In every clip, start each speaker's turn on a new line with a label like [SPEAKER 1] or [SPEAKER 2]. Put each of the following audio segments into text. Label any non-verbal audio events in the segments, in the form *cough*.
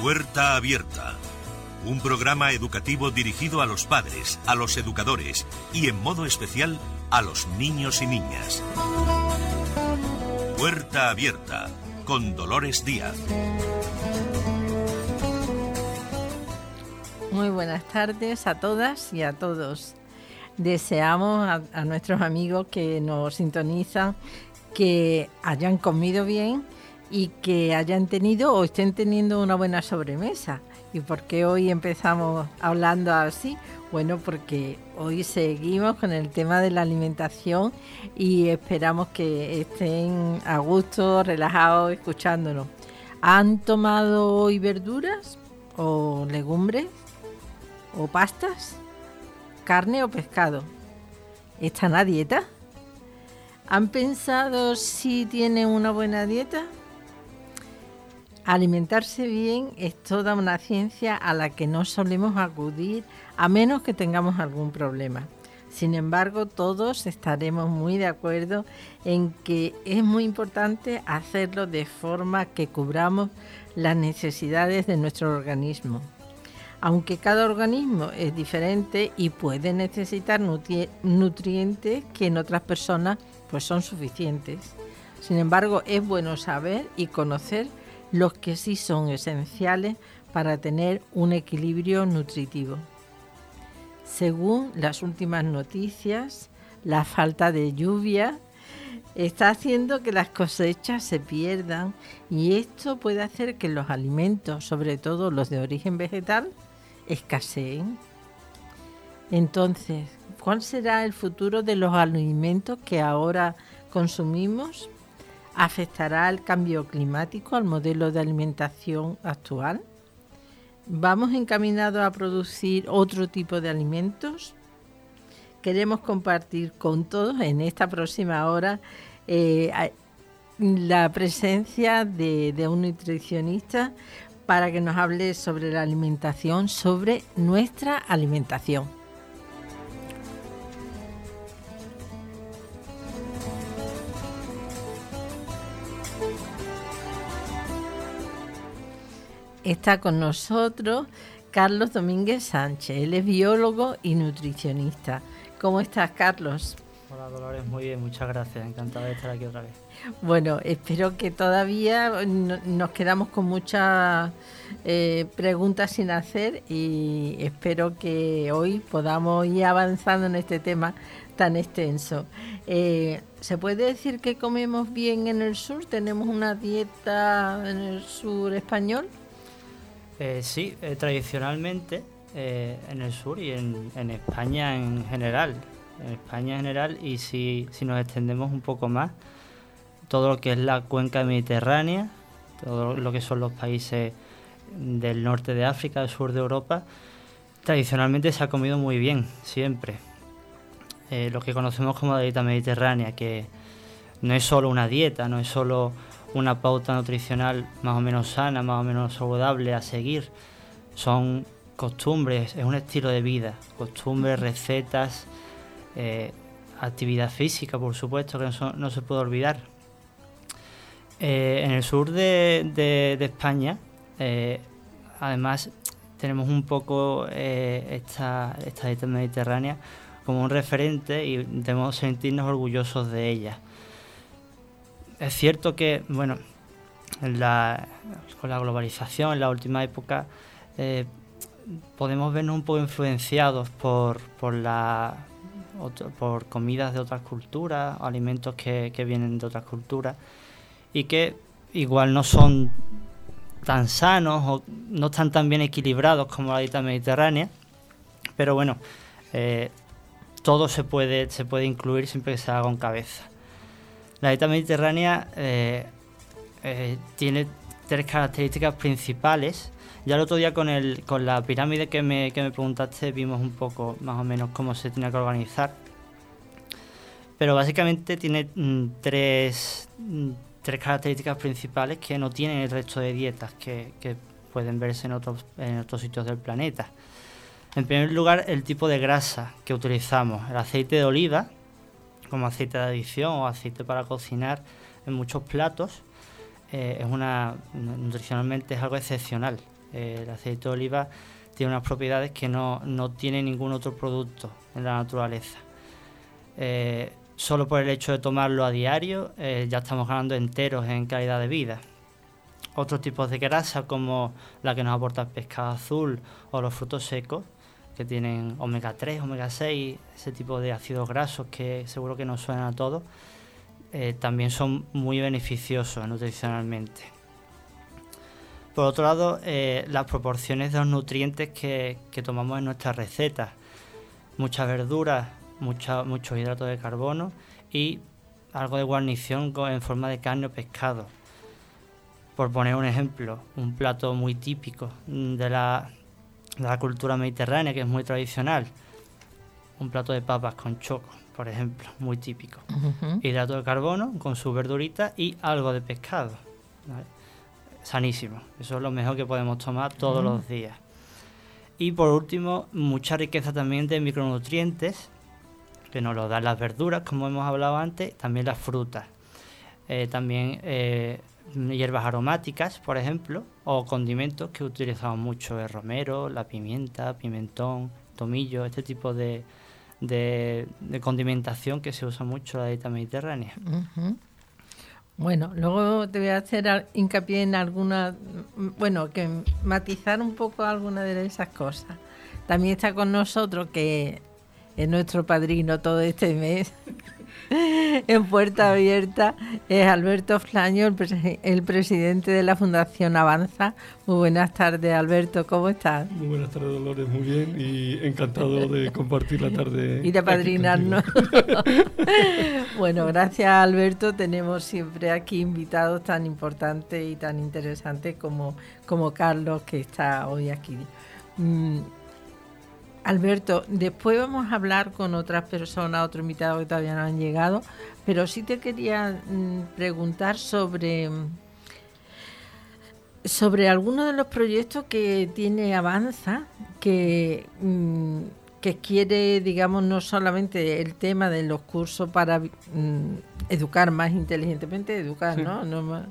[SPEAKER 1] Puerta Abierta. Un programa educativo dirigido a los padres, a los educadores y en modo especial a los niños y niñas. Puerta Abierta con Dolores Díaz.
[SPEAKER 2] Muy buenas tardes a todas y a todos. Deseamos a, nuestros amigos que nos sintonizan que hayan comido bien y que hayan tenido o estén teniendo una buena sobremesa. ¿Y por qué hoy empezamos hablando así? Bueno, porque hoy seguimos con el tema de la alimentación y esperamos que estén a gusto, relajados, escuchándonos. ¿Han tomado hoy verduras o legumbres o pastas? ¿Carne o pescado? ¿Están a dieta? ¿Han pensado si tienen una buena dieta? Alimentarse bien es toda una ciencia a la que no solemos acudir a menos que tengamos algún problema. Sin embargo, todos estaremos muy de acuerdo en que es muy importante hacerlo de forma que cubramos las necesidades de nuestro organismo. Aunque cada organismo es diferente y puede necesitar nutrientes que en otras personas pues son suficientes. Sin embargo, es bueno saber y conocer los que sí son esenciales para tener un equilibrio nutritivo. Según las últimas noticias, la falta de lluvia está haciendo que las cosechas se pierdan y esto puede hacer que los alimentos, sobre todo los de origen vegetal, escaseen. Entonces, ¿cuál será el futuro de los alimentos que ahora consumimos? ¿Afectará el cambio climático al modelo de alimentación actual? ¿Vamos encaminados a producir otro tipo de alimentos? Queremos compartir con todos en esta próxima hora eh, la presencia de, de un nutricionista para que nos hable sobre la alimentación, sobre nuestra alimentación. Está con nosotros Carlos Domínguez Sánchez. Él es biólogo y nutricionista. ¿Cómo estás, Carlos?
[SPEAKER 3] Hola, Dolores. Muy bien, muchas gracias. Encantada de estar aquí otra vez.
[SPEAKER 2] Bueno, espero que todavía nos quedamos con muchas eh, preguntas sin hacer y espero que hoy podamos ir avanzando en este tema tan extenso. Eh, ¿Se puede decir que comemos bien en el sur? ¿Tenemos una dieta en el sur español?
[SPEAKER 3] Eh, sí, eh, tradicionalmente eh, en el sur y en, España en general, en España en general y si, nos extendemos un poco más, todo lo que es la cuenca mediterránea, todo lo que son los países del norte de África, del sur de Europa, tradicionalmente se ha comido muy bien, siempre. lo que conocemos como dieta mediterránea, que no es solo una dieta, no es solo una pauta nutricional más o menos sana, más o menos saludable a seguir. Son costumbres, es un estilo de vida, costumbres, recetas, eh, actividad física, por supuesto, que no, se puede olvidar. Eh, en el sur de, España, eh, además, tenemos un poco esta, esta dieta mediterránea como un referente y debemos sentirnos orgullosos de ella es cierto que, bueno, con la globalización, en la última época, eh, podemos vernos un poco influenciados por, por, la, por comidas de otras culturas, alimentos que, vienen de otras culturas y que igual no son tan sanos o no están tan bien equilibrados como la dieta mediterránea, pero bueno, eh, todo se puede, se puede incluir siempre que se haga con cabeza. La dieta mediterránea eh, eh, tiene tres características principales. Ya el otro día con, la pirámide que me, preguntaste vimos un poco más o menos cómo se tiene que organizar. Pero básicamente tiene mm, tres, mm, tres características principales que no tienen el resto de dietas que, pueden verse en otros sitios del planeta. En primer lugar, el tipo de grasa que utilizamos. El aceite de oliva, como aceite de adición o aceite para cocinar en muchos platos, eh, es una nutricionalmente es algo excepcional. el aceite de oliva tiene unas propiedades que no, no tiene ningún otro producto en la naturaleza. Eh, solo por el hecho de tomarlo a diario eh, ya estamos ganando enteros en calidad de vida. Otros tipos de grasa como la que nos aporta el pescado azul o los frutos secos que tienen omega 3, omega 6, ese tipo de ácidos grasos que seguro que nos suenan a todos, eh, también son muy beneficiosos nutricionalmente. Por otro lado, eh, las proporciones de los nutrientes que, tomamos en nuestras recetas. Muchas verduras, muchos hidratos de carbono y algo de guarnición en forma de carne o pescado. Por poner un ejemplo, un plato muy típico de la, de la cultura mediterránea, que es muy tradicional. Un plato de papas con choco, por ejemplo, muy típico. Hidrato de carbono con su verdurita y algo de pescado sanísimo. Eso es lo mejor que podemos tomar todos los días. Y por último, mucha riqueza también de micronutrientes, que nos lo dan las verduras, como hemos hablado antes, también las frutas. Eh, también eh, hierbas aromáticas, por ejemplo, o condimentos que utilizamos mucho, el romero, la pimienta, pimentón, tomillo, este tipo de, de, condimentación que se usa mucho en la dieta mediterránea.
[SPEAKER 2] Bueno, luego te voy a hacer hincapié en alguna, bueno, que matizar un poco alguna de esas cosas. También está con nosotros, que es nuestro padrino todo este mes, *laughs* *laughs* en Puerta Abierta es Alberto Flaño, el, presidente de la Fundación Avanza. Muy buenas tardes, Alberto, ¿cómo estás?
[SPEAKER 4] Muy buenas tardes, Dolores, muy bien y encantado de compartir la tarde. *laughs*
[SPEAKER 2] Y de padrinarnos. *laughs* bueno, gracias, Alberto. Tenemos siempre aquí invitados tan importantes y tan interesantes como, como Carlos, que está hoy aquí. Mm, Alberto, después vamos a hablar con otras personas, otros invitados que todavía no han llegado, pero sí te quería mm, preguntar sobre sobre algunos de los proyectos que tiene Avanza, que, mm, que quiere, digamos, no solamente el tema de los cursos para mm, educar más inteligentemente, educar, ¿no? no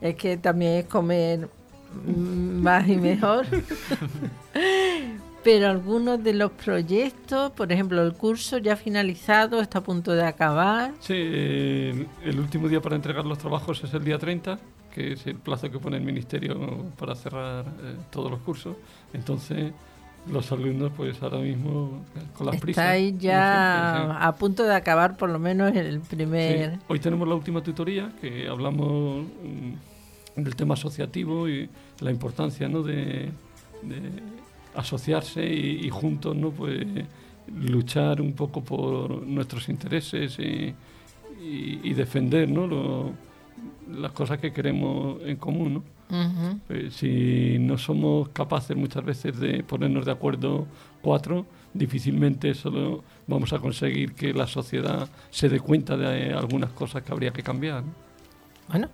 [SPEAKER 2] es que también es comer más y mejor. *laughs* pero algunos de los proyectos, por ejemplo, el curso ya finalizado, está a punto de acabar.
[SPEAKER 4] Sí, el último día para entregar los trabajos es el día 30, que es el plazo que pone el Ministerio para cerrar eh, todos los cursos. Entonces, los alumnos, pues ahora mismo, con las prisas.
[SPEAKER 2] Estáis ya a punto de acabar, por lo menos, el primer.
[SPEAKER 4] Hoy tenemos la última tutoría, que hablamos mm, del tema asociativo y la importancia ¿no? de asociarse y, juntos no pues luchar un poco por nuestros intereses y, defender ¿no? las cosas que queremos en común ¿no? Pues, si no somos capaces muchas veces de ponernos de acuerdo cuatro difícilmente solo vamos a conseguir que la sociedad se dé cuenta de algunas cosas que habría que cambiar
[SPEAKER 2] bueno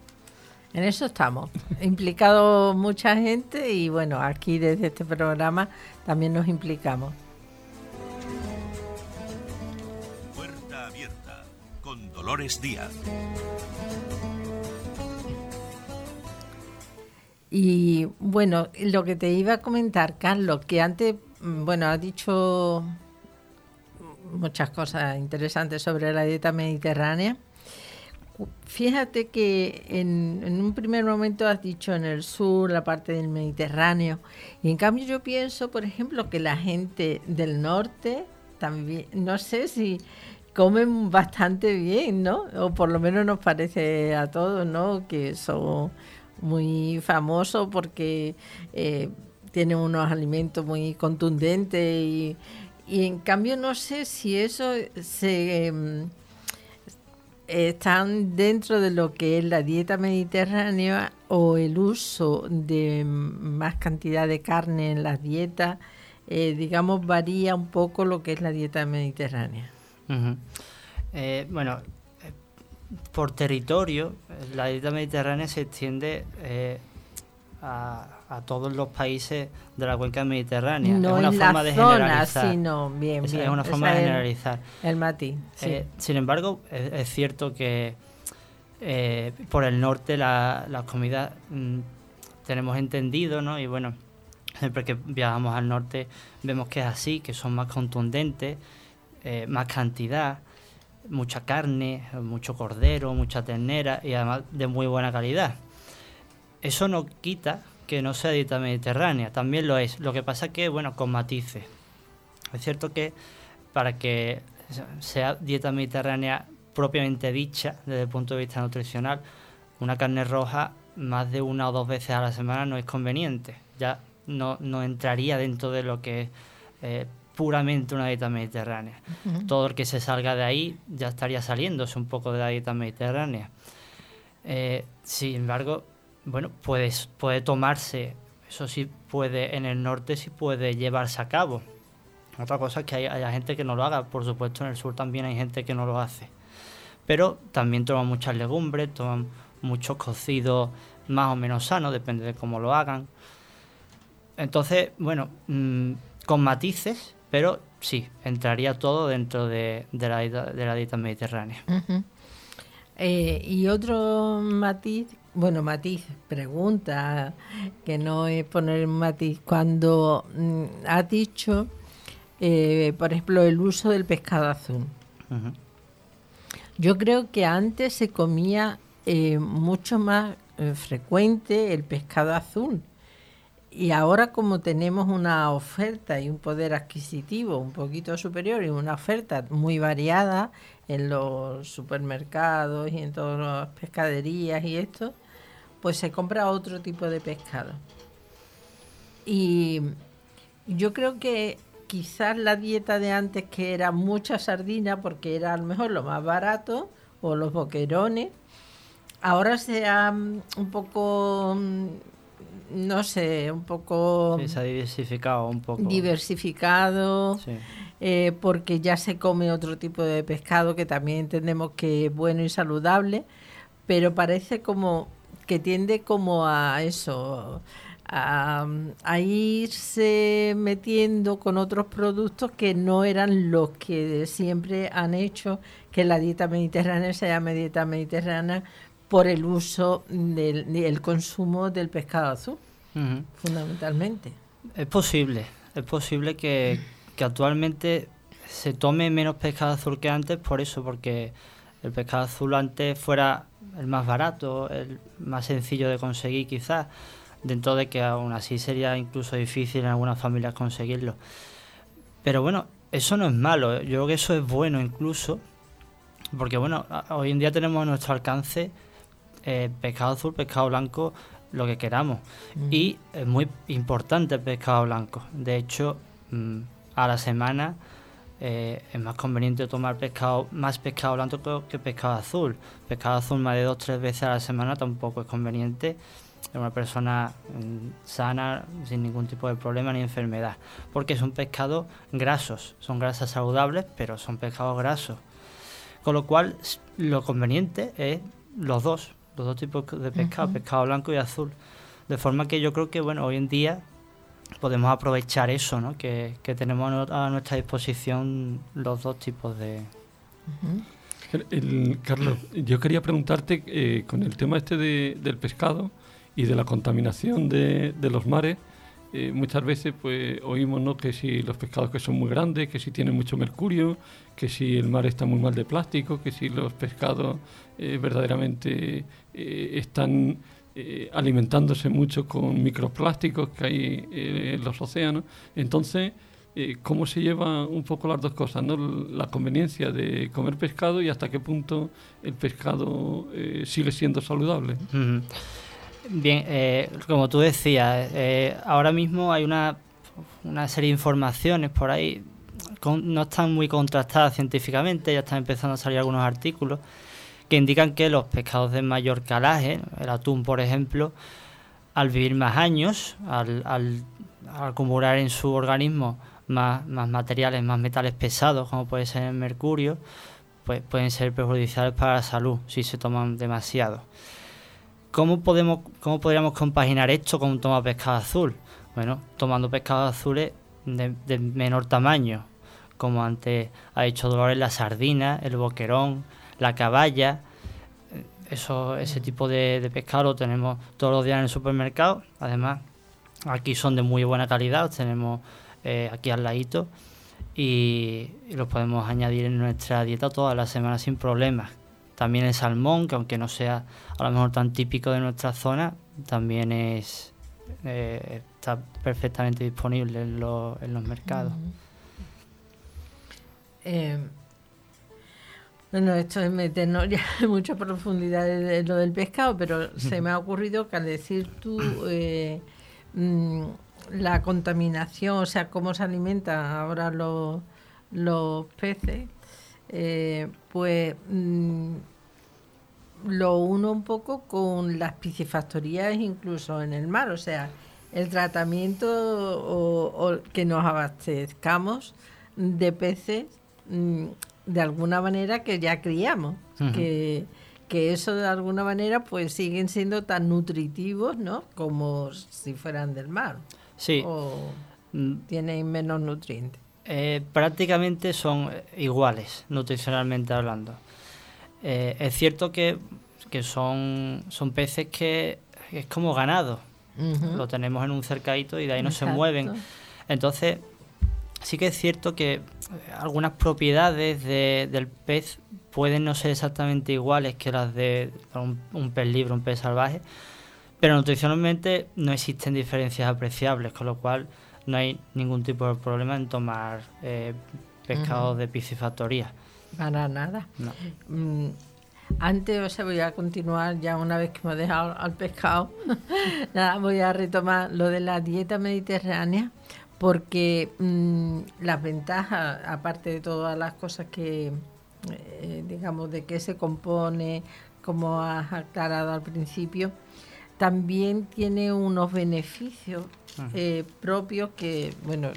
[SPEAKER 2] en eso estamos, implicado mucha gente y bueno, aquí desde este programa también nos implicamos.
[SPEAKER 1] Puerta abierta con Dolores Díaz.
[SPEAKER 2] Y bueno, lo que te iba a comentar, Carlos, que antes, mm, bueno, has dicho muchas cosas interesantes sobre la dieta mediterránea. Fíjate que en, un primer momento has dicho en el sur, la parte del Mediterráneo, y en cambio yo pienso, por ejemplo, que la gente del norte también, no sé si comen bastante bien, ¿no? O por lo menos nos parece a todos, ¿no? Que son muy famosos porque eh, tienen unos alimentos muy contundentes y, y en cambio no sé si eso se... Em, están dentro de lo que es la dieta mediterránea o el uso de más cantidad de carne en las dietas, eh, digamos, varía un poco lo que es la dieta mediterránea.
[SPEAKER 3] Eh, bueno, eh, por territorio, la dieta mediterránea se extiende a, todos los países de la cuenca mediterránea.
[SPEAKER 2] No es una forma de generalizar. Sino bien,
[SPEAKER 3] Es una forma de generalizar.
[SPEAKER 2] El, matiz.
[SPEAKER 3] Eh, sin embargo, es, cierto que eh, por el norte la, las comidas mm, tenemos entendido, ¿no? Y bueno, Siempre que viajamos al norte vemos que es así, que son más contundentes, eh, más cantidad, mucha carne, mucho cordero, mucha ternera y además de muy buena calidad. Eso no quita que no sea dieta mediterránea, también lo es. Lo que pasa que, bueno, con matices. Es cierto que para que sea dieta mediterránea propiamente dicha, desde el punto de vista nutricional, una carne roja más de una o dos veces a la semana no es conveniente. Ya no, no entraría dentro de lo que es eh, puramente una dieta mediterránea. Todo el que se salga de ahí ya estaría saliéndose un poco de la dieta mediterránea. Eh, sin embargo, bueno, puede, puede tomarse, eso sí puede, en el norte sí puede llevarse a cabo. Otra cosa es que hay, haya gente que no lo haga, por supuesto en el sur también hay gente que no lo hace. Pero también toman muchas legumbres, toman muchos cocidos más o menos sanos, depende de cómo lo hagan. Entonces, bueno, mm, con matices, pero sí, entraría todo dentro de, la, de la dieta mediterránea.
[SPEAKER 2] Eh, y otro matiz, bueno, matiz, pregunta, que no es poner matiz, cuando mm, ha dicho, eh, por ejemplo, el uso del pescado azul. Yo creo que antes se comía eh, mucho más frecuente el pescado azul. Y ahora como tenemos una oferta y un poder adquisitivo un poquito superior y una oferta muy variada en los supermercados y en todas las pescaderías y esto, pues se compra otro tipo de pescado. Y yo creo que quizás la dieta de antes que era mucha sardina porque era a lo mejor lo más barato o los boquerones, ahora se ha mm, un poco mm, no sé, un poco...
[SPEAKER 3] se ha diversificado un poco.
[SPEAKER 2] Diversificado, eh, porque ya se come otro tipo de pescado que también entendemos que es bueno y saludable, pero parece como que tiende como a eso, a, a, irse metiendo con otros productos que no eran los que siempre han hecho que la dieta mediterránea se llame dieta mediterránea por el uso del el consumo del pescado azul, fundamentalmente.
[SPEAKER 3] Es posible, es posible que, actualmente se tome menos pescado azul que antes por eso, porque el pescado azul antes fuera el más barato, el más sencillo de conseguir quizás, dentro de que aún así sería incluso difícil en algunas familias conseguirlo. Pero bueno, eso no es malo, yo creo que eso es bueno incluso, porque bueno, hoy en día tenemos a nuestro alcance eh, pescado azul, pescado blanco, lo que queramos. Y es muy importante el pescado blanco. De hecho, mm, a la semana eh, es más conveniente tomar pescado más pescado blanco que, pescado azul. Pescado azul más de dos tres veces a la semana tampoco es conveniente en una persona mm, sana, sin ningún tipo de problema ni enfermedad. Porque son pescados grasos, son grasas saludables, pero son pescados grasos. Con lo cual, lo conveniente es los dos, los dos tipos de pescado, pescado blanco y azul. De forma que yo creo que bueno, hoy en día podemos aprovechar eso, ¿no? que, tenemos a nuestra disposición los dos tipos de...
[SPEAKER 4] Carlos, yo quería preguntarte eh, con el tema este del pescado y de la contaminación de, de los mares, eh, muchas veces pues oímos ¿no? que si los pescados que son muy grandes, que si tienen mucho mercurio, que si el mar está muy mal de plástico, que si los pescados eh, verdaderamente eh, alimentándose mucho con microplásticos que hay en los océanos. Entonces, ¿cómo se lleva un poco las dos cosas? ¿no? La conveniencia de comer pescado y hasta qué punto el pescado sigue siendo saludable.
[SPEAKER 3] Bien, eh, como tú decías, eh, ahora mismo hay una, una, serie de informaciones por ahí, no están muy contrastadas científicamente, ya están empezando a salir algunos artículos que indican que los pescados de mayor calaje, el atún por ejemplo, al vivir más años, al, acumular en su organismo más, materiales, más metales pesados, como puede ser el mercurio, pues pueden ser perjudiciales para la salud si se toman demasiado. ¿Cómo, podemos, ¿Cómo podríamos compaginar esto con tomar pescado azul? Bueno, tomando pescados azules de, menor tamaño, como antes ha hecho Dolores la sardina, el boquerón, la caballa. Eso, ese tipo de, pescado lo tenemos todos los días en el supermercado. Además, aquí son de muy buena calidad, los tenemos eh, aquí al ladito y, los podemos añadir en nuestra dieta todas las semanas sin problemas. También el salmón, que aunque no sea a lo mejor tan típico de nuestra zona, también es eh, está perfectamente disponible en, en los mercados.
[SPEAKER 2] Eh, bueno, esto es meternos *laughs* ya en mucha profundidad de, lo del pescado, pero se me ha ocurrido que al decir tú eh, mm, la contaminación, o sea, cómo se alimentan ahora los, los peces, eh, pues mm, lo uno un poco con las piscifactorías incluso en el mar, o sea, el tratamiento o, que nos abastezcamos de peces mm, de alguna manera que ya criamos, que, que eso de alguna manera pues siguen siendo tan nutritivos, ¿no? Como si fueran del mar.
[SPEAKER 3] Sí.
[SPEAKER 2] O mm. tienen menos nutrientes.
[SPEAKER 3] Eh, prácticamente son iguales, nutricionalmente hablando. Eh, es cierto que, son, son peces que es como ganado. Lo tenemos en un cercadito y de ahí no se mueven. Entonces, sí que es cierto que algunas propiedades del pez pueden no ser exactamente iguales que las de un, pez libre, un pez salvaje, pero nutricionalmente no existen diferencias apreciables, con lo cual no hay ningún tipo de problema en tomar eh, pescado de piscifactoría.
[SPEAKER 2] Para nada. Mm, antes, o sea, voy a continuar ya una vez que me he dejado al pescado. *laughs* nada, voy a retomar lo de la dieta mediterránea porque mm, las ventajas, aparte de todas las cosas que, eh, digamos, de qué se compone, como has aclarado al principio, también tiene unos beneficios eh, propios que, bueno,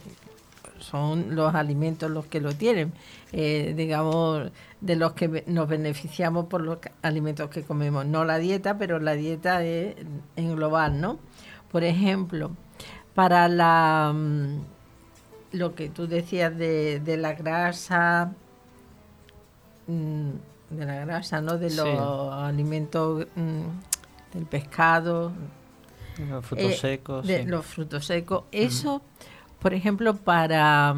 [SPEAKER 2] son los alimentos los que lo tienen, eh, digamos, de los que nos beneficiamos por los alimentos que comemos. No la dieta, pero la dieta es en global, ¿no? Por ejemplo, para la mm, lo que tú decías de, de la grasa mm, de la grasa no de los alimentos mm, del pescado.
[SPEAKER 3] Los frutos eh, secos
[SPEAKER 2] de los frutos secos. Eso por ejemplo para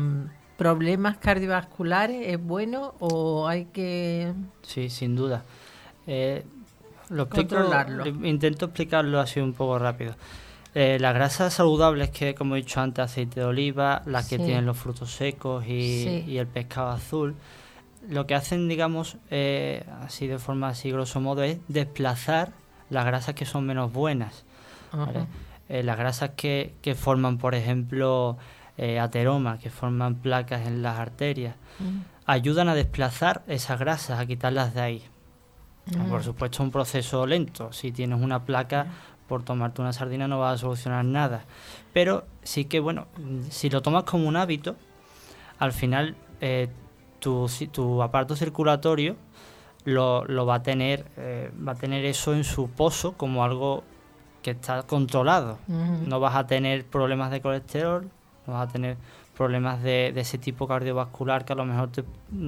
[SPEAKER 2] problemas cardiovasculares es bueno o hay que
[SPEAKER 3] sí sin duda. Eh, lo intento explicarlo así un poco rápido eh, las grasas saludables, que como he dicho antes, aceite de oliva, las que tienen los frutos secos y, el pescado azul, lo que hacen, digamos, eh, así de forma así grosso modo, es desplazar las grasas que son menos buenas. Eh, las grasas que, que, forman, por ejemplo, ateroma, que forman placas en las arterias, mm. ayudan a desplazar esas grasas, a quitarlas de ahí. Mm. Por supuesto, un proceso lento. Si tienes una placa, por tomarte una sardina no va a solucionar nada. Pero sí que, bueno, si lo tomas como un hábito, al final eh, tu, tu aparato circulatorio lo, lo va a tener eh, va a tener eso en su pozo como algo que está controlado. No vas a tener problemas de colesterol, no vas a tener problemas de, ese tipo cardiovascular que a lo mejor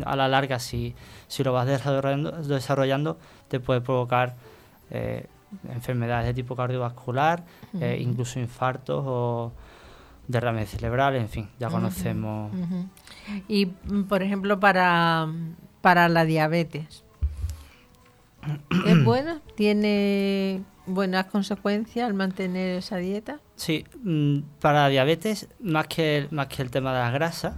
[SPEAKER 3] a la larga si, si lo vas desarrollando, desarrollando te puede provocar eh, enfermedades de tipo cardiovascular, eh, incluso infartos o derrames cerebrales, en fin, ya conocemos.
[SPEAKER 2] Y, mm, por ejemplo, para, para la diabetes, *clears throat* ¿es buena? ¿Tiene buenas consecuencias al mantener esa dieta?
[SPEAKER 3] Sí, mm, para la diabetes, más que, el, más que el tema de las grasas,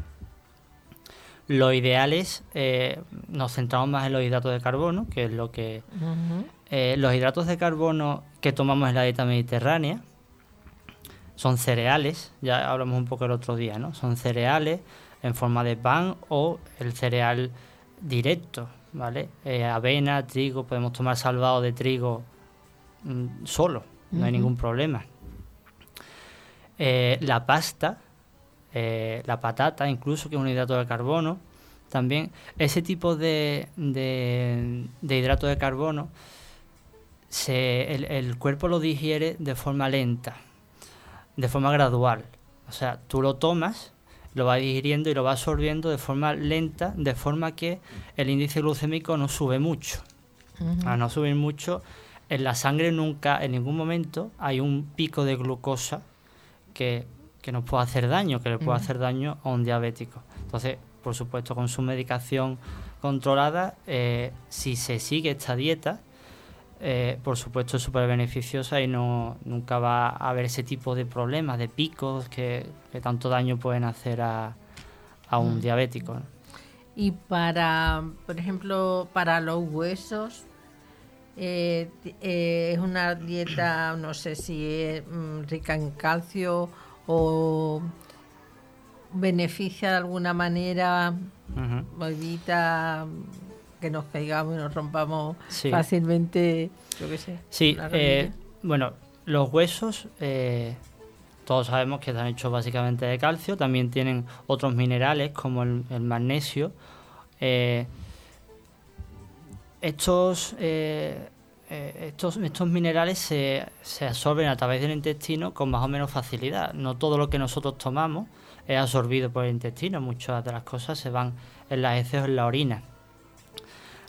[SPEAKER 3] lo ideal es, eh, nos centramos más en los hidratos de carbono, que es lo que eh, los hidratos de carbono que tomamos en la dieta mediterránea son cereales, ya hablamos un poco el otro día, ¿no? Son cereales en forma de pan o el cereal directo, ¿vale? Eh, avena, trigo, podemos tomar salvado de trigo mm, solo, no hay ningún problema. Eh, la pasta, la patata, incluso que es un hidrato de carbono, también ese tipo de, de, de hidrato de carbono el, cuerpo lo digiere de forma lenta, de forma gradual. O sea, tú lo tomas, lo vas digiriendo y lo vas absorbiendo de forma lenta, de forma que el índice glucémico no sube mucho. A no subir mucho, en la sangre nunca, en ningún momento, hay un pico de glucosa que, nos puede hacer daño, que le puede hacer daño a un diabético. Entonces, por supuesto, con su medicación controlada, eh, si se sigue esta dieta, eh, por supuesto es súper beneficiosa y no nunca va a haber ese tipo de problemas, de picos que, tanto daño pueden hacer a, un mm. diabético.
[SPEAKER 2] Y para, por ejemplo, para los huesos, eh, eh, es una dieta, *clears throat* no sé si es mm, rica en calcio o beneficia de alguna manera, evita que nos caigamos y nos rompamos fácilmente, yo qué sé.
[SPEAKER 3] Sí, eh, bueno, los huesos, todos sabemos que están hechos básicamente de calcio, también tienen otros minerales como el, el magnesio eh, estos, eh, eh, estos, estos minerales se, se, absorben a través del intestino con más o menos facilidad. No todo lo que nosotros tomamos es absorbido por el intestino, muchas de las cosas se van en las heces o en la orina.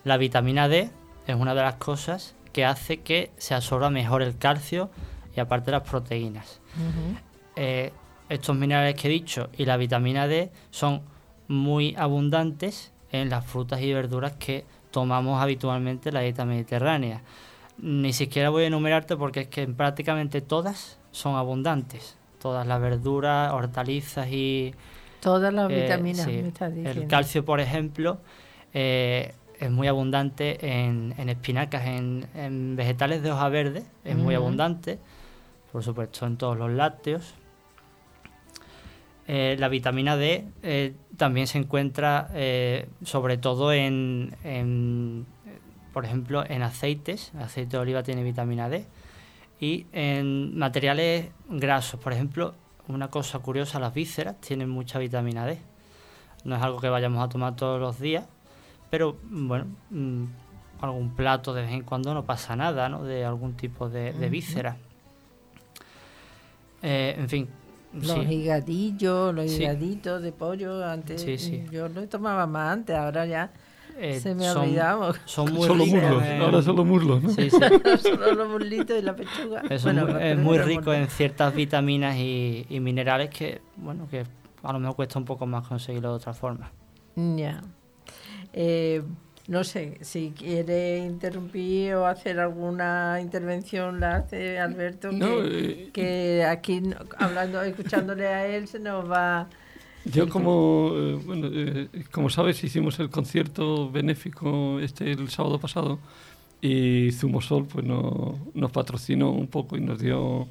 [SPEAKER 3] La vitamina D es una de las cosas que hace que se absorba mejor el calcio y aparte las proteínas. estos minerales que he dicho y la vitamina D son muy abundantes en las frutas y verduras que tomamos habitualmente en la dieta mediterránea. Ni siquiera voy a enumerarte porque es que prácticamente todas son abundantes. Todas las verduras, hortalizas y...
[SPEAKER 2] Todas las eh, vitaminas, me estás diciendo.
[SPEAKER 3] El calcio, por ejemplo, eh, es muy abundante en, espinacas, en, vegetales de hoja verde, es muy abundante. Por supuesto, en todos los lácteos. Eh, la vitamina D eh, también se encuentra eh, sobre todo en, por ejemplo, en aceites. El aceite de oliva tiene vitamina D. Y en materiales grasos, por ejemplo, una cosa curiosa, las vísceras tienen mucha vitamina D. No es algo que vayamos a tomar todos los días, pero bueno, mm, algún plato de vez en cuando no pasa nada, ¿no? De algún tipo de, de víscera. en fin,
[SPEAKER 2] los higadillos, los higaditos de pollo, antes yo lo tomaba más antes, ahora ya eh, se me ha olvidado.
[SPEAKER 4] Son *laughs* muy solo muslos, eh, ahora solo muslos, ¿no? Sí, *laughs*
[SPEAKER 2] solo los muslitos y la pechuga.
[SPEAKER 3] Es muy, rico en ciertas vitaminas y, minerales que, bueno, que a lo mejor cuesta un poco más conseguirlo de otra forma.
[SPEAKER 2] Ya. Eh, no sé, si quiere interrumpir o hacer alguna intervención, la hace Alberto, que, eh, aquí hablando, escuchándole a él se nos va...
[SPEAKER 4] Yo como, eh, bueno, eh, como sabes, hicimos el concierto benéfico este el sábado pasado y Zumosol pues no, nos patrocinó un poco y nos dio...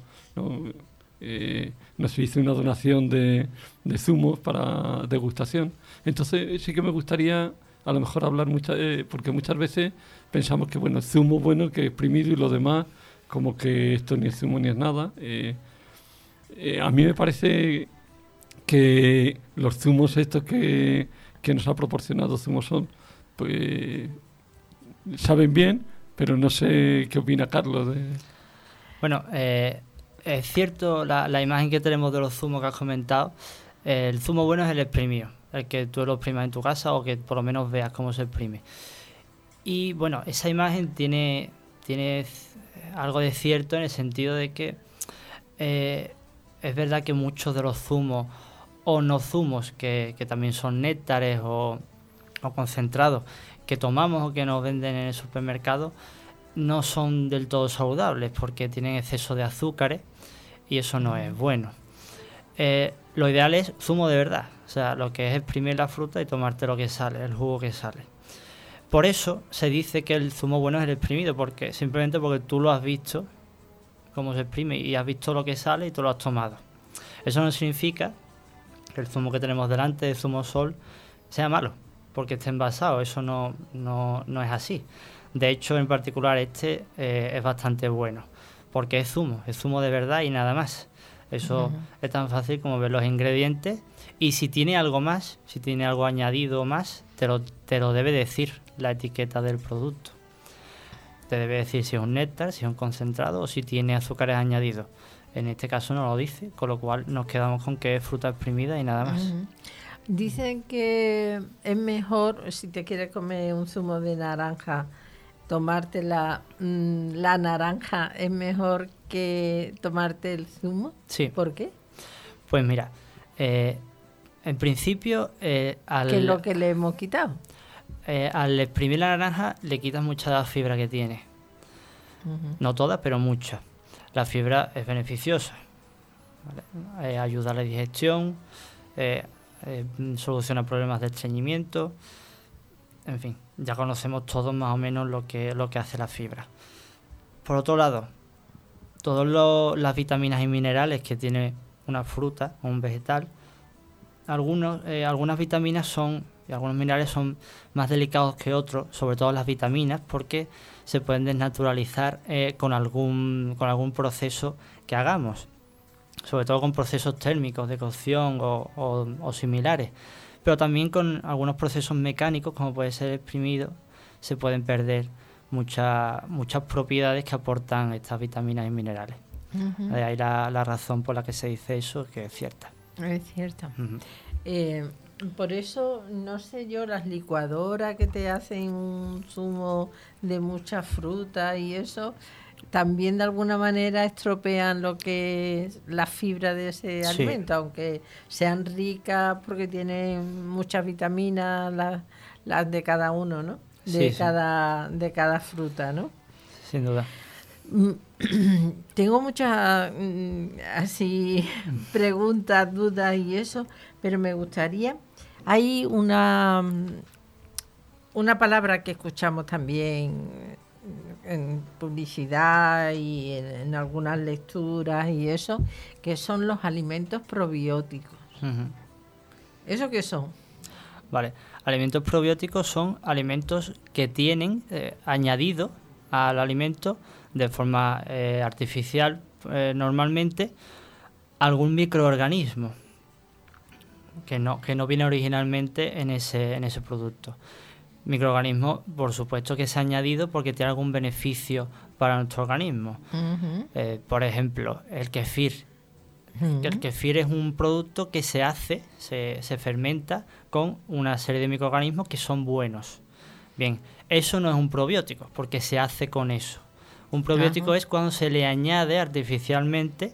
[SPEAKER 4] nos hizo una donación de, de zumos para degustación. Entonces sí que me gustaría a lo mejor hablar muchas, eh, porque muchas veces pensamos que bueno, zumo bueno que exprimido y lo demás como que esto ni es zumo ni es nada. Eh, eh, a mí me parece que los zumos estos que, nos ha proporcionado Zumosol, pues saben bien, pero no sé qué opina Carlos. De...
[SPEAKER 3] Bueno, es cierto la, la imagen que tenemos de los zumos que has comentado. El zumo bueno es el exprimido el que tú lo exprimas en tu casa o que por lo menos veas cómo se exprime. Y bueno, esa imagen tiene, tiene algo de cierto en el sentido de que eh, es verdad que muchos de los zumos o no zumos, que, también son néctares o, o, concentrados, que tomamos o que nos venden en el supermercado, no son del todo saludables porque tienen exceso de azúcares y eso no es bueno. Eh, lo ideal es zumo de verdad, o sea, lo que es exprimir la fruta y tomarte lo que sale, el jugo que sale. Por eso se dice que el zumo bueno es el exprimido, porque simplemente porque tú lo has visto cómo se exprime y has visto lo que sale y tú lo has tomado. Eso no significa que el zumo que tenemos delante, el zumo sol, sea malo, porque esté envasado. Eso no, no, no es así. De hecho, en particular este eh, es bastante bueno, porque es zumo, es zumo de verdad y nada más. Eso es tan fácil como ver los ingredientes y si tiene algo más, si tiene algo añadido más, te lo, te lo debe decir la etiqueta del producto. Te debe decir si es un néctar, si es un concentrado o si tiene azúcares añadidos. En este caso no lo dice, con lo cual nos quedamos con que es fruta exprimida y nada más.
[SPEAKER 2] Dicen que es mejor, si te quieres comer un zumo de naranja, tomarte la, mm, la naranja es mejor que tomarte el zumo.
[SPEAKER 3] Sí.
[SPEAKER 2] ¿Por qué?
[SPEAKER 3] Pues mira, eh, en principio, eh, al,
[SPEAKER 2] ¿Qué es lo que le hemos quitado?
[SPEAKER 3] eh, al exprimir la naranja le quitas mucha de la fibra que tiene. No todas, pero muchas. La fibra es beneficiosa. ¿vale? Ayuda a la digestión, soluciona problemas de estreñimiento. En fin, ya conocemos todos más o menos lo que, lo que hace la fibra. Por otro lado, todas las vitaminas y minerales que tiene una fruta o un vegetal, algunos, eh, algunas vitaminas son y algunos minerales son más delicados que otros, sobre todo las vitaminas, porque se pueden desnaturalizar eh, con, algún, con algún proceso que hagamos, sobre todo con procesos térmicos de cocción o, o- o similares, pero también con algunos procesos mecánicos, como puede ser exprimido, se pueden perder muchas muchas propiedades que aportan estas vitaminas y minerales. De ahí la, la razón por la que se dice eso, que es cierta.
[SPEAKER 2] Es cierto.
[SPEAKER 3] Ujú.
[SPEAKER 2] Eh, por eso, no sé yo, las licuadoras que te hacen un zumo de mucha fruta y eso, también de alguna manera estropean lo que es la fibra de ese
[SPEAKER 3] Sí.
[SPEAKER 2] alimento, aunque sean ricas porque tienen muchas vitaminas, las, las de cada uno, ¿no? De,
[SPEAKER 3] Sí, sí.
[SPEAKER 2] cada, de cada fruta, ¿no?
[SPEAKER 3] Sin duda.
[SPEAKER 2] Mm, *clears throat* Tengo muchas mm, así *laughs* preguntas, dudas y eso, pero me gustaría. Hay una mm, una palabra que escuchamos también en publicidad y en, en algunas lecturas y eso, que son los alimentos probióticos. ¿Eso qué son?
[SPEAKER 3] Vale, alimentos probióticos son alimentos que tienen eh, añadido al alimento de forma eh, artificial eh, normalmente algún microorganismo que no, que no viene originalmente en ese, en ese producto. Microorganismo, por supuesto que se ha añadido porque tiene algún beneficio para nuestro organismo. Por ejemplo, el kefir. El kefir es un producto que se hace, se, se fermenta con una serie de microorganismos que son buenos. Bien, eso no es un probiótico, porque se hace con eso. Un probiótico
[SPEAKER 2] Ajá.
[SPEAKER 3] es cuando se le añade artificialmente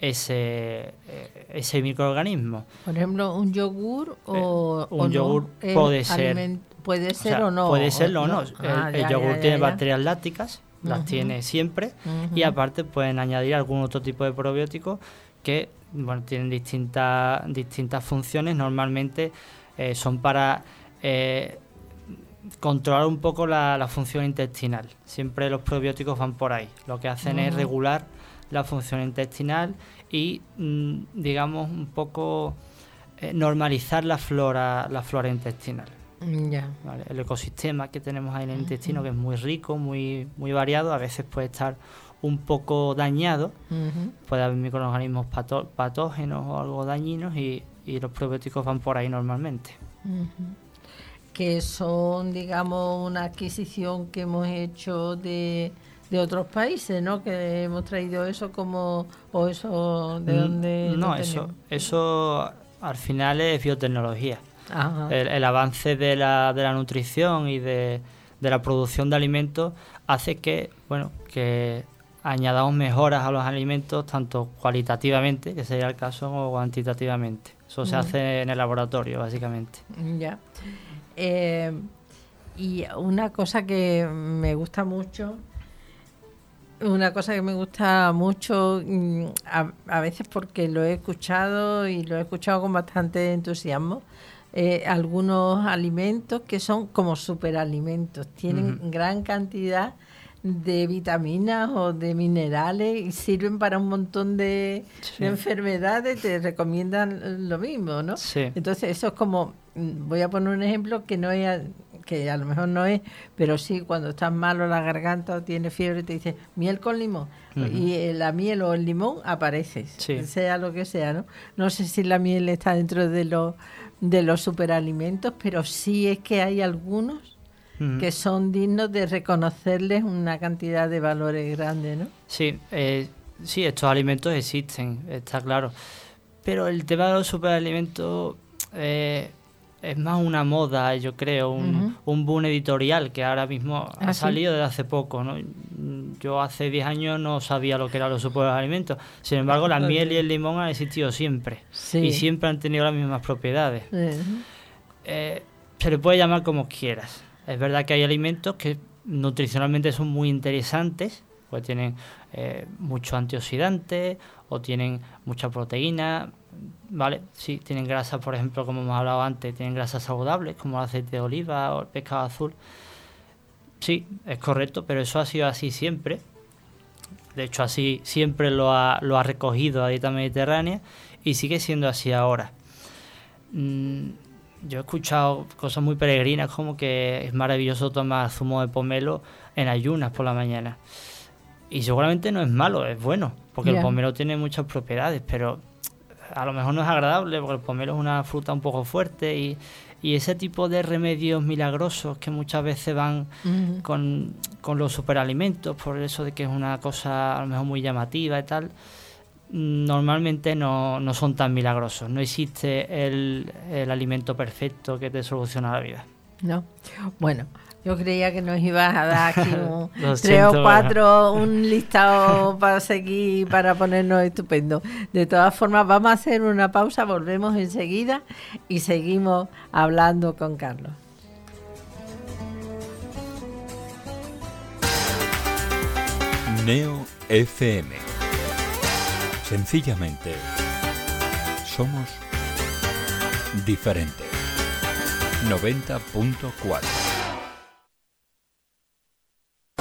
[SPEAKER 3] ese, eh, ese microorganismo.
[SPEAKER 2] Por ejemplo, un yogur o,
[SPEAKER 3] un
[SPEAKER 2] o no,
[SPEAKER 3] yogur puede ser-
[SPEAKER 2] puede
[SPEAKER 3] O
[SPEAKER 2] ser
[SPEAKER 3] sea,
[SPEAKER 2] o no.
[SPEAKER 3] Puede serlo o no.
[SPEAKER 2] Ah,
[SPEAKER 3] el yogur
[SPEAKER 2] ya,
[SPEAKER 3] tiene
[SPEAKER 2] ya,
[SPEAKER 3] bacterias lácticas, las tiene siempre, y aparte pueden añadir algún otro tipo de probióticos que bueno, tienen distintas, distintas funciones. Normalmente eh, son para eh, controlar un poco la, la función intestinal. Siempre los probióticos van por ahí. Lo que hacen es regular la función intestinal y, mm, digamos, un poco eh, normalizar la flora, la flora intestinal.
[SPEAKER 2] Mm.
[SPEAKER 3] El ecosistema que tenemos ahí en el intestino, que es muy rico, muy, muy variado, a veces puede estar un poco dañado,
[SPEAKER 2] Ujú.
[SPEAKER 3] puede haber microorganismos pato- patógenos o algo dañinos y, y los probióticos van por ahí normalmente.
[SPEAKER 2] Que son, digamos, una adquisición que hemos hecho de, de otros países, ¿no? Que hemos traído eso como, o eso de
[SPEAKER 3] Mm,
[SPEAKER 2] dónde.
[SPEAKER 3] No, eso, eso al final es biotecnología. El, el avance de la, de la nutrición y de, de la producción de alimentos hace que, bueno, que añadamos mejoras a los alimentos tanto cualitativamente, que sería el caso, como cuantitativamente. Eso se hace en el laboratorio, básicamente.
[SPEAKER 2] Ya. Eh, y una cosa que me gusta mucho, una cosa que me gusta mucho, mm, a, a veces porque lo he escuchado y lo he escuchado con bastante entusiasmo, eh, algunos alimentos que son como superalimentos, tienen gran cantidad de vitaminas o de minerales y sirven para un montón de,
[SPEAKER 3] Sí.
[SPEAKER 2] de enfermedades, te recomiendan lo mismo, ¿no?
[SPEAKER 3] Sí.
[SPEAKER 2] Entonces eso es como, mm, voy a poner un ejemplo que no es, que a lo mejor no es, pero sí cuando estás malo la garganta o tienes fiebre te dice miel con limón y eh, la miel o el limón aparece,
[SPEAKER 3] Sí.
[SPEAKER 2] sea lo que sea, ¿no? No sé si la miel está dentro de los de los superalimentos, pero sí es que hay algunos que son dignos de reconocerles una cantidad de valores grandes, ¿no?
[SPEAKER 3] Sí, eh, sí, estos alimentos existen, está claro. Pero el tema de los superalimentos, eh, es más una moda, yo creo, un, un boom editorial que ahora mismo ha ah, salido desde hace poco. ¿no? Yo hace 10 años no sabía lo que eran los superalimentos. Sin embargo, la miel y el limón han existido siempre. Y siempre han tenido las mismas propiedades. Eh, se le puede llamar como quieras. Es verdad que hay alimentos que nutricionalmente son muy interesantes, pues tienen eh, muchos antioxidantes o tienen mucha proteína, ¿vale? Sí, tienen grasas, por ejemplo, como hemos hablado antes, tienen grasas saludables como el aceite de oliva o el pescado azul. Sí, es correcto, pero eso ha sido así siempre. De hecho, así siempre lo ha, lo ha recogido la dieta mediterránea y sigue siendo así ahora. Mm, yo he escuchado cosas muy peregrinas como que es maravilloso tomar zumo de pomelo en ayunas por la mañana. Y seguramente no es malo, es bueno, porque el pomelo tiene muchas propiedades, pero a lo mejor no es agradable porque el pomelo es una fruta un poco fuerte y, ese tipo de remedios milagrosos que muchas veces van con, los superalimentos por eso de que es una cosa a lo mejor muy llamativa y tal, normalmente no, no son tan milagrosos. No existe el, el alimento perfecto que te soluciona la vida.
[SPEAKER 2] No. Bueno, yo creía que nos ibas a dar aquí *laughs* un, tres o cuatro, *laughs* un listado para seguir, para ponernos estupendo. De todas formas, vamos a hacer una pausa, volvemos enseguida y seguimos hablando con Carlos.
[SPEAKER 1] Neo FM. Sencillamente, somos diferentes. 90.4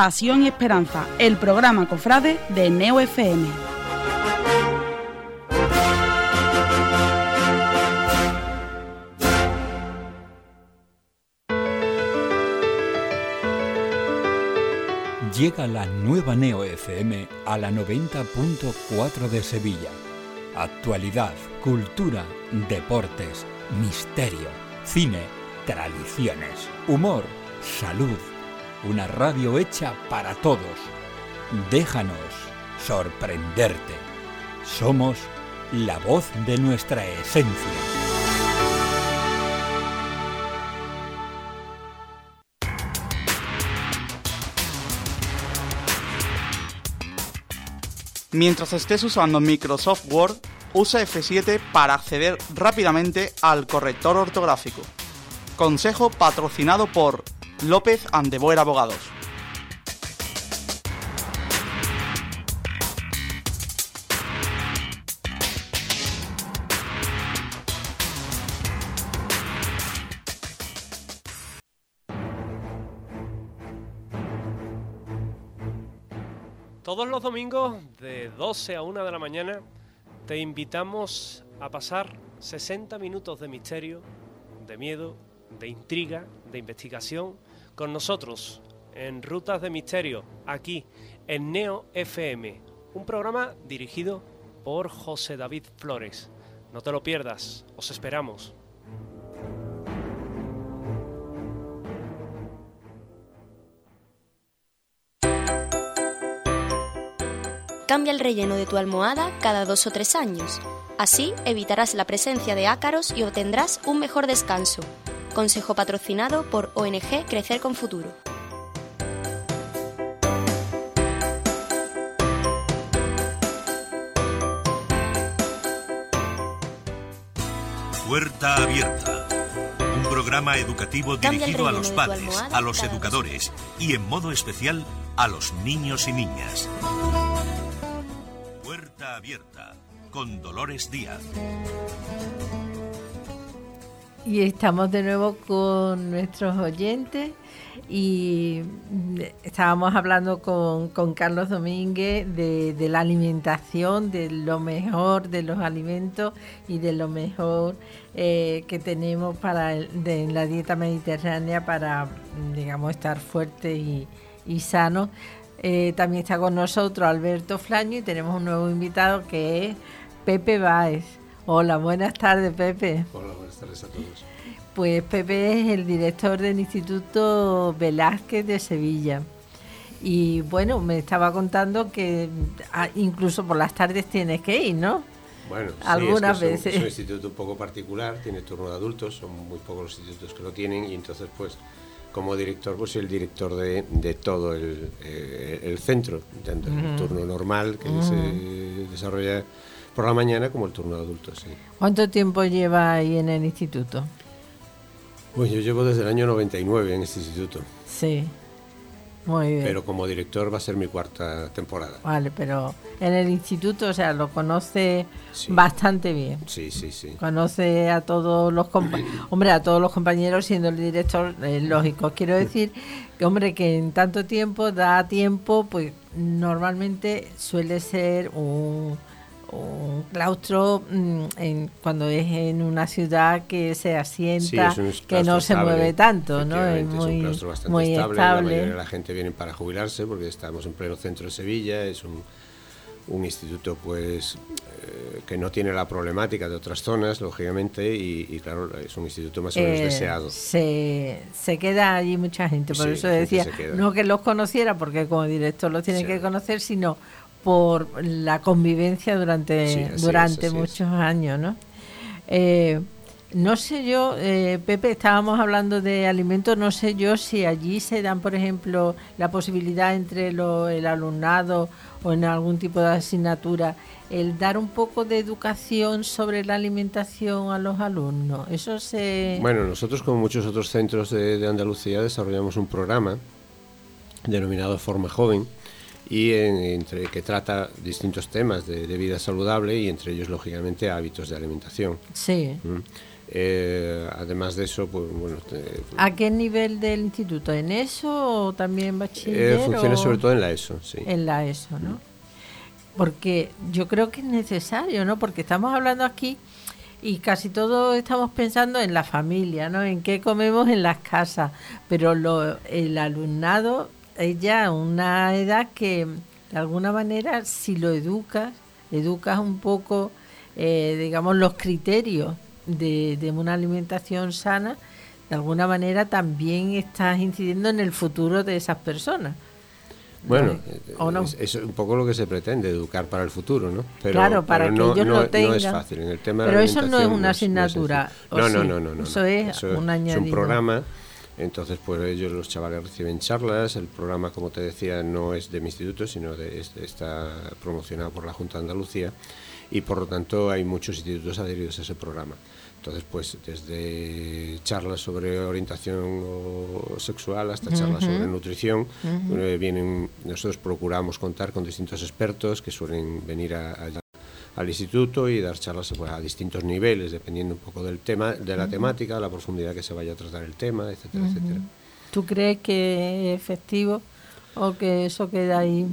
[SPEAKER 5] Pasión y Esperanza, el programa Cofrade de Neo FM.
[SPEAKER 1] Llega la nueva Neo FM a la 90.4 de Sevilla. Actualidad, cultura, deportes, misterio, cine, tradiciones, humor, salud una radio hecha para todos. Déjanos sorprenderte. Somos la voz de nuestra esencia.
[SPEAKER 6] Mientras estés usando Microsoft Word, usa F7 para acceder rápidamente al corrector ortográfico. Consejo patrocinado por López Andeboer Abogados.
[SPEAKER 7] Todos los domingos de 12 a 1 de la mañana te invitamos a pasar 60 minutos de misterio, de miedo, de intriga, de investigación con nosotros en Rutas de Misterio, aquí en Neo FM, un programa dirigido por José David Flores. No te lo pierdas, os esperamos.
[SPEAKER 8] Cambia el relleno de tu almohada cada dos o tres años. Así evitarás la presencia de ácaros y obtendrás un mejor descanso. Consejo patrocinado por ONG Crecer con Futuro.
[SPEAKER 1] Puerta Abierta. Un programa educativo dirigido a los padres, a los educadores y en modo especial a los niños y niñas. Puerta Abierta con Dolores Díaz.
[SPEAKER 2] Y estamos de nuevo con nuestros oyentes y estábamos hablando con, Carlos Domínguez de, la alimentación, de lo mejor de los alimentos y de lo mejor eh, que tenemos para de, la dieta mediterránea para, digamos, estar fuertes y, y sanos. Eh, también está con nosotros Alberto Flaño y tenemos un nuevo invitado que es Pepe Báez. Hola, buenas tardes, Pepe.
[SPEAKER 9] Hola, buenas tardes a todos.
[SPEAKER 2] Pues Pepe es el director del Instituto Velázquez de Sevilla. Y bueno, me estaba contando que ah, incluso por las tardes tienes que ir, ¿no?
[SPEAKER 9] Bueno, algunas veces. Es un instituto un poco particular, tiene turno de adultos, son muy pocos los institutos que lo tienen y entonces pues como director pues soy el director de, todo el, eh, centro, tanto el turno normal que se desarrolla por la mañana como el turno de adultos. Sí.
[SPEAKER 2] ¿Cuánto tiempo lleva ahí en el instituto?
[SPEAKER 9] Pues yo llevo desde el año 99 en este instituto.
[SPEAKER 2] Sí, muy bien.
[SPEAKER 9] Pero como director va a ser mi cuarta temporada.
[SPEAKER 2] Vale, pero en el instituto, o sea, lo conoce bastante bien.
[SPEAKER 9] Sí, sí, sí.
[SPEAKER 2] Conoce a todos los compañeros, *clears throat* hombre, a todos los compañeros siendo el director, es lógico. Quiero decir que, hombre, que en tanto tiempo da tiempo, pues normalmente suele ser un un claustro mm, en, cuando es en una ciudad que se asienta, que no se mueve tanto, ¿no?
[SPEAKER 9] Es, muy, un claustro bastante estable. La mayoría de la gente viene para jubilarse porque estamos en pleno centro de Sevilla, es un, un instituto pues eh, que no tiene la problemática de otras zonas, lógicamente, y, claro, es un instituto más o menos eh, deseado.
[SPEAKER 2] Se, se, queda allí mucha gente, por eso decía, no que los conociera, porque como director los tiene que conocer, sino por la convivencia durante, durante muchos años, ¿no? Eh, no sé yo, eh, Pepe, estábamos hablando de alimentos, no sé yo si allí se dan, por ejemplo, la posibilidad entre el alumnado o en algún tipo de asignatura, el dar un poco de educación sobre la alimentación a los alumnos. Eso se...
[SPEAKER 9] Bueno, nosotros como muchos otros centros de Andalucía desarrollamos un programa denominado Forma Joven, y entre que trata distintos temas de, vida saludable y entre ellos lógicamente hábitos de alimentación.
[SPEAKER 2] Sí.
[SPEAKER 9] ¿Mm? Eh, además de eso, pues bueno.
[SPEAKER 2] ¿A qué nivel del instituto? ¿En eso o también bachiller?
[SPEAKER 9] Eh, funciona sobre todo en la ESO, sí.
[SPEAKER 2] En la ESO, ¿no? Porque yo creo que es necesario, ¿no? Porque estamos hablando aquí y casi todos estamos pensando en la familia, ¿no? En qué comemos en las casas, pero lo, el alumnado es ya una edad que de alguna manera si lo educas, educas un poco, eh, digamos, los criterios de, una alimentación sana, de alguna manera también estás incidiendo en el futuro de esas personas.
[SPEAKER 9] Bueno, es, un poco lo que se pretende, educar para el futuro, ¿no?
[SPEAKER 2] Pero, claro, para que ellos lo tengan.
[SPEAKER 9] No es fácil. En el tema
[SPEAKER 2] pero eso no es una asignatura.
[SPEAKER 9] No, no, no, no,
[SPEAKER 2] Eso es un añadido.
[SPEAKER 9] Es un programa entonces, pues ellos, los chavales, reciben charlas. El programa, como te decía, no es de mi instituto, sino de, está promocionado por la Junta de Andalucía y por lo tanto hay muchos institutos adheridos a ese programa. Entonces, pues desde charlas sobre orientación sexual hasta charlas sobre nutrición, eh, vienen, nosotros procuramos contar con distintos expertos que suelen venir a, a al instituto y dar charlas pues, a distintos niveles, dependiendo un poco del tema, de la temática, la profundidad que se vaya a tratar el tema, etcétera, etcétera.
[SPEAKER 2] ¿Tú crees que es efectivo o que eso queda ahí?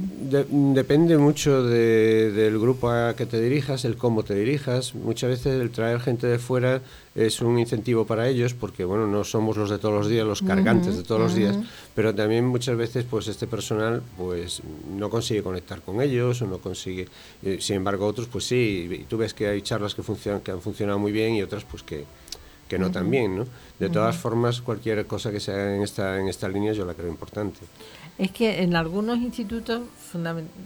[SPEAKER 9] depende mucho del grupo a que te dirijas, el cómo te dirijas. Muchas veces el traer gente de fuera es un incentivo para ellos porque bueno no somos los de todos los días, los cargantes de todos los días, pero también muchas veces pues este personal pues no consigue conectar con ellos o no consigue. Eh, sin embargo otros pues sí. Y tú ves que hay charlas que funcionan que han funcionado muy bien y otras pues que que no tan bien, ¿no? De todas formas, cualquier cosa que sea en esta, en esta línea yo la creo importante.
[SPEAKER 2] Es que en algunos institutos,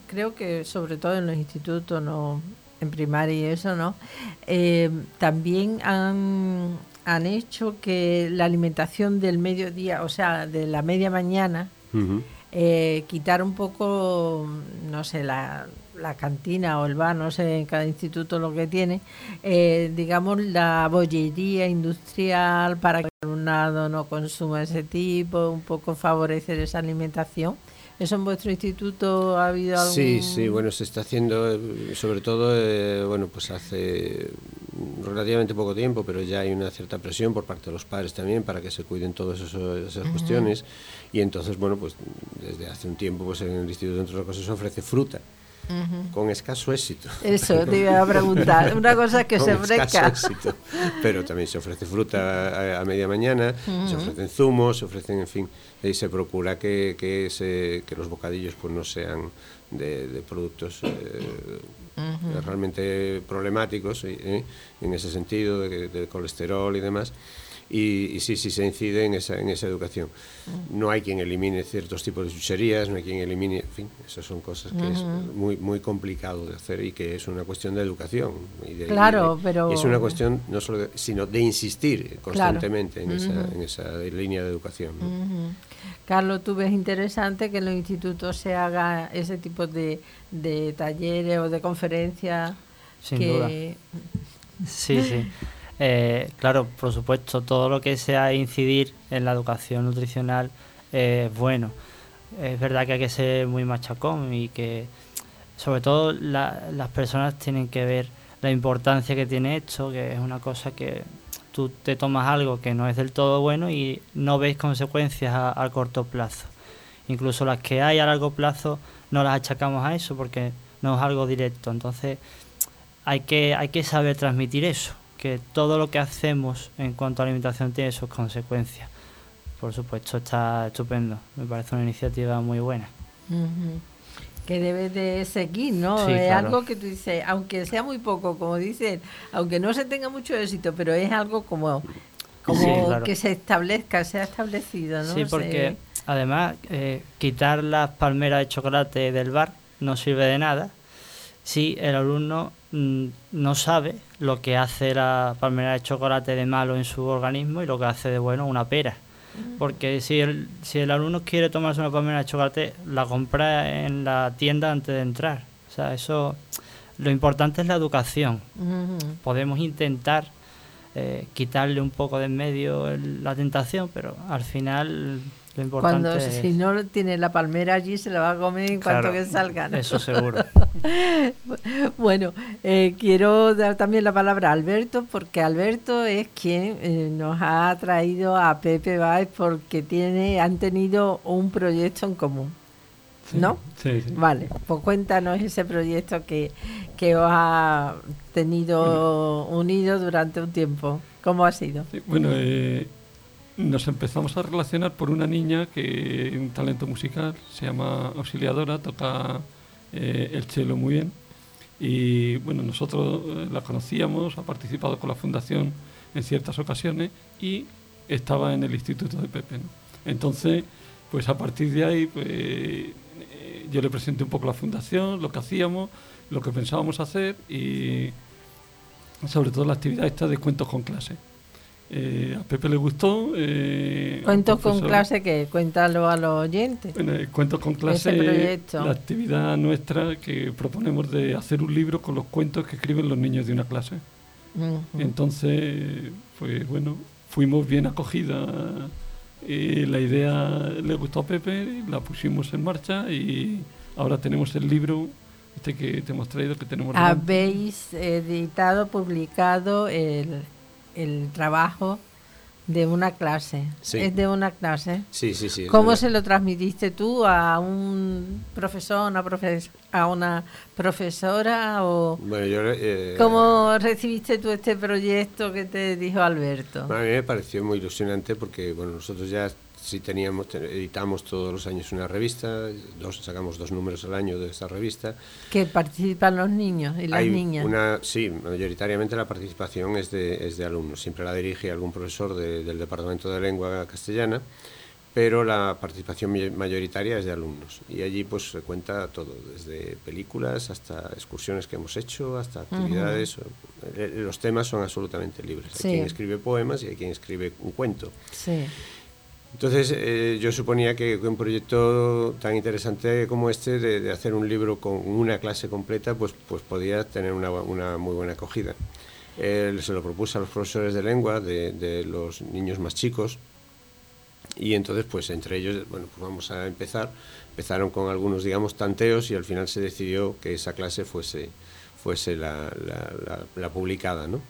[SPEAKER 2] creo que sobre todo en los institutos, no en primaria y eso, ¿no? Eh, también han, han hecho que la alimentación del mediodía, o sea, de la media mañana, eh, quitar un poco, no sé, la, la cantina o el bar, no sé en cada instituto lo que tiene, eh, digamos la bollería industrial para que el alumnado no consuma ese tipo, un poco favorecer esa alimentación. ¿Eso en vuestro instituto ha habido algún...?
[SPEAKER 9] Sí, sí, bueno, se está haciendo, eh, sobre todo, eh, bueno, pues hace relativamente poco tiempo, pero ya hay una cierta presión por parte de los padres también para que se cuiden todas esas cuestiones. Y entonces, bueno, pues desde hace un tiempo pues en el Instituto, entre otras cosas, se ofrece fruta. Con escaso éxito.
[SPEAKER 2] Eso te iba a *laughs* preguntar. Una cosa que se ofrezca.
[SPEAKER 9] éxito. Pero también se ofrece fruta a, media mañana, se ofrecen zumos, se ofrecen, en fin, y se procura que, que, que los bocadillos pues no sean de, productos eh, realmente problemáticos eh, en ese sentido, de, colesterol y demás. Y, sí, sí se incide en esa, en esa educación. No hay quien elimine ciertos tipos de chucherías, no hay quien elimine, en fin, esas son cosas que es muy, muy complicado de hacer y que es una cuestión de educación. Y de,
[SPEAKER 2] claro, pero...
[SPEAKER 9] Es una cuestión no solo sino de insistir constantemente en, esa, en esa línea de educación.
[SPEAKER 2] Carlos, tú ves interesante que en los institutos se haga ese tipo de, de talleres o de conferencias.
[SPEAKER 3] Sin duda. Sí, sí. *laughs* Eh, claro, por supuesto, todo lo que sea incidir en la educación nutricional es bueno. Es verdad que hay que ser muy machacón y que, sobre todo, las personas tienen que ver la importancia que tiene esto, que es una cosa que tú te tomas algo que no es del todo bueno y no ves consecuencias a, corto plazo. Incluso las que hay a largo plazo no las achacamos a eso porque no es algo directo. Entonces hay que, hay que saber transmitir eso, que todo lo que hacemos en cuanto a alimentación tiene sus consecuencias. Por supuesto, está estupendo. Me parece una iniciativa muy buena
[SPEAKER 2] que debes de seguir, ¿no? es algo que tú dices, aunque sea muy poco, como dicen, aunque no se tenga mucho éxito, pero es algo como, como que se establezca, se ha establecido, ¿no?
[SPEAKER 3] Sí, porque además eh, quitar las palmeras de chocolate del bar no sirve de nada si el alumno no sabe lo que hace la palmera de chocolate de malo en su organismo y lo que hace de bueno una pera. Porque si el, si el alumno quiere tomarse una palmera de chocolate, la compra en la tienda antes de entrar. O sea, eso. Lo importante es la educación. Podemos intentar eh, quitarle un poco de en medio la tentación, pero al final
[SPEAKER 2] cuando si no tiene la palmera allí se la va a comer en cuanto que salga.
[SPEAKER 3] Eso seguro. *laughs*
[SPEAKER 2] bueno, eh, quiero dar también la palabra a Alberto porque Alberto es quien eh, nos ha traído a Pepe Baez porque tiene han tenido un proyecto en común. ¿No?
[SPEAKER 4] Sí, sí.
[SPEAKER 2] Vale, pues cuéntanos ese proyecto que, que os ha tenido unido durante un tiempo. ¿Cómo ha sido?
[SPEAKER 4] bueno, eh, nos empezamos a relacionar por una niña que un talento musical, se llama Auxiliadora, toca eh, el cello muy bien. Y bueno, nosotros eh, la conocíamos, ha participado con la fundación en ciertas ocasiones y estaba en el instituto de Pepe. Entonces, pues a partir de ahí, pues, eh, yo le presenté un poco la fundación, lo que hacíamos, lo que pensábamos hacer y sobre todo la actividad esta de cuentos con clase. Eh, a Pepe le gustó.
[SPEAKER 2] Eh, ¿Cuentos con clase que Cuéntalo a los oyentes.
[SPEAKER 4] Bueno, eh, Cuentos con clase la actividad nuestra que proponemos de hacer un libro con los cuentos que escriben los niños de una clase. Entonces, pues bueno, fuimos bien acogidas. la idea le gustó a Pepe, la pusimos en marcha y ahora tenemos el libro este que te hemos traído que tenemos.
[SPEAKER 2] Habéis editado, publicado el el trabajo de una clase. Es de una clase.
[SPEAKER 9] Sí, sí, sí.
[SPEAKER 2] ¿Cómo se lo transmitiste tú a un profesor, una a una profesora o
[SPEAKER 9] bueno, yo, eh,
[SPEAKER 2] cómo recibiste tú este proyecto que te dijo Alberto?
[SPEAKER 9] A mí me pareció muy ilusionante porque bueno nosotros ya sí teníamos, editamos todos los años una revista, dos, sacamos dos números al año de esta revista.
[SPEAKER 2] ¿Que participan los niños y las niñas?
[SPEAKER 9] Una, sí, mayoritariamente la participación es de, es de alumnos, siempre la dirige algún profesor del Departamento de Lengua Castellana, pero la participación mayoritaria es de alumnos. Y allí pues se cuenta todo, desde películas hasta excursiones que hemos hecho, hasta actividades. Eh, los temas son absolutamente libres. Hay quien escribe poemas y hay quien escribe un cuento.
[SPEAKER 2] Sí.
[SPEAKER 9] Entonces eh, yo suponía que un proyecto tan interesante como este, de, hacer un libro con una clase completa, pues, pues podía tener una, una muy buena acogida. se lo propuse a los profesores de lengua de, de, los niños más chicos y entonces pues entre ellos, bueno, pues vamos a empezar. Empezaron con algunos, digamos, tanteos y al final se decidió que esa clase fuese, fuese la, publicada, ¿no?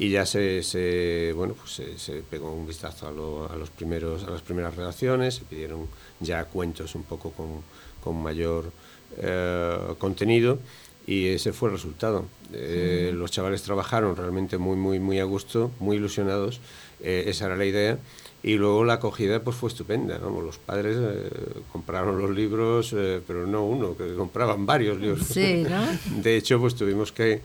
[SPEAKER 9] Y ya se, se bueno, pues se, pegó un vistazo a, a, los primeros, a las primeras redacciones, se pidieron ya cuentos un poco con, con mayor eh, contenido y ese fue el resultado. Eh, los chavales trabajaron realmente muy, muy, muy a gusto, muy ilusionados, eh, esa era la idea. Y luego la acogida pues fue estupenda, los padres compraron los libros, pero no uno, que compraban varios libros.
[SPEAKER 2] Sí, ¿no? *laughs*
[SPEAKER 9] De hecho, pues tuvimos que,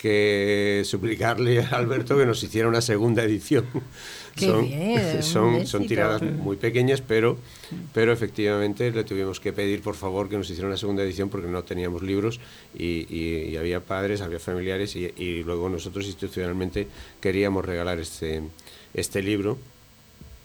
[SPEAKER 9] que suplicarle a Alberto que nos hiciera una segunda edición. *laughs* *laughs*
[SPEAKER 2] Son,
[SPEAKER 9] son, tiradas muy pequeñas, pero, pero efectivamente le tuvimos que pedir por favor que nos hiciera una segunda edición porque no teníamos libros y, había padres, había familiares y, luego nosotros institucionalmente queríamos regalar este, este libro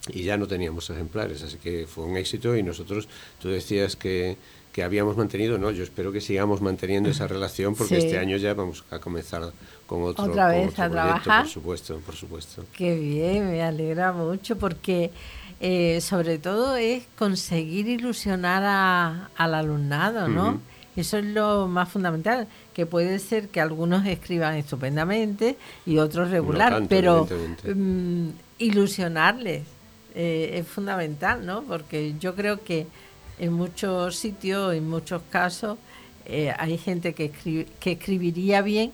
[SPEAKER 9] y ya no teníamos ejemplares, así que fue un éxito y nosotros, tú decías que, que habíamos mantenido, no, yo espero que sigamos manteniendo esa relación porque este año ya vamos a comenzar con otro,
[SPEAKER 2] otra vez a trabajar.
[SPEAKER 9] Por supuesto, por supuesto.
[SPEAKER 2] Qué bien, me alegra mucho porque eh, sobre todo es conseguir ilusionar a, al alumnado, ¿no? Eso es lo más fundamental, que puede ser que algunos escriban estupendamente y otros regular, pero mm, ilusionarles eh, es fundamental, ¿no? Porque yo creo que en muchos sitios, en muchos casos, eh, hay gente que, que escribiría bien,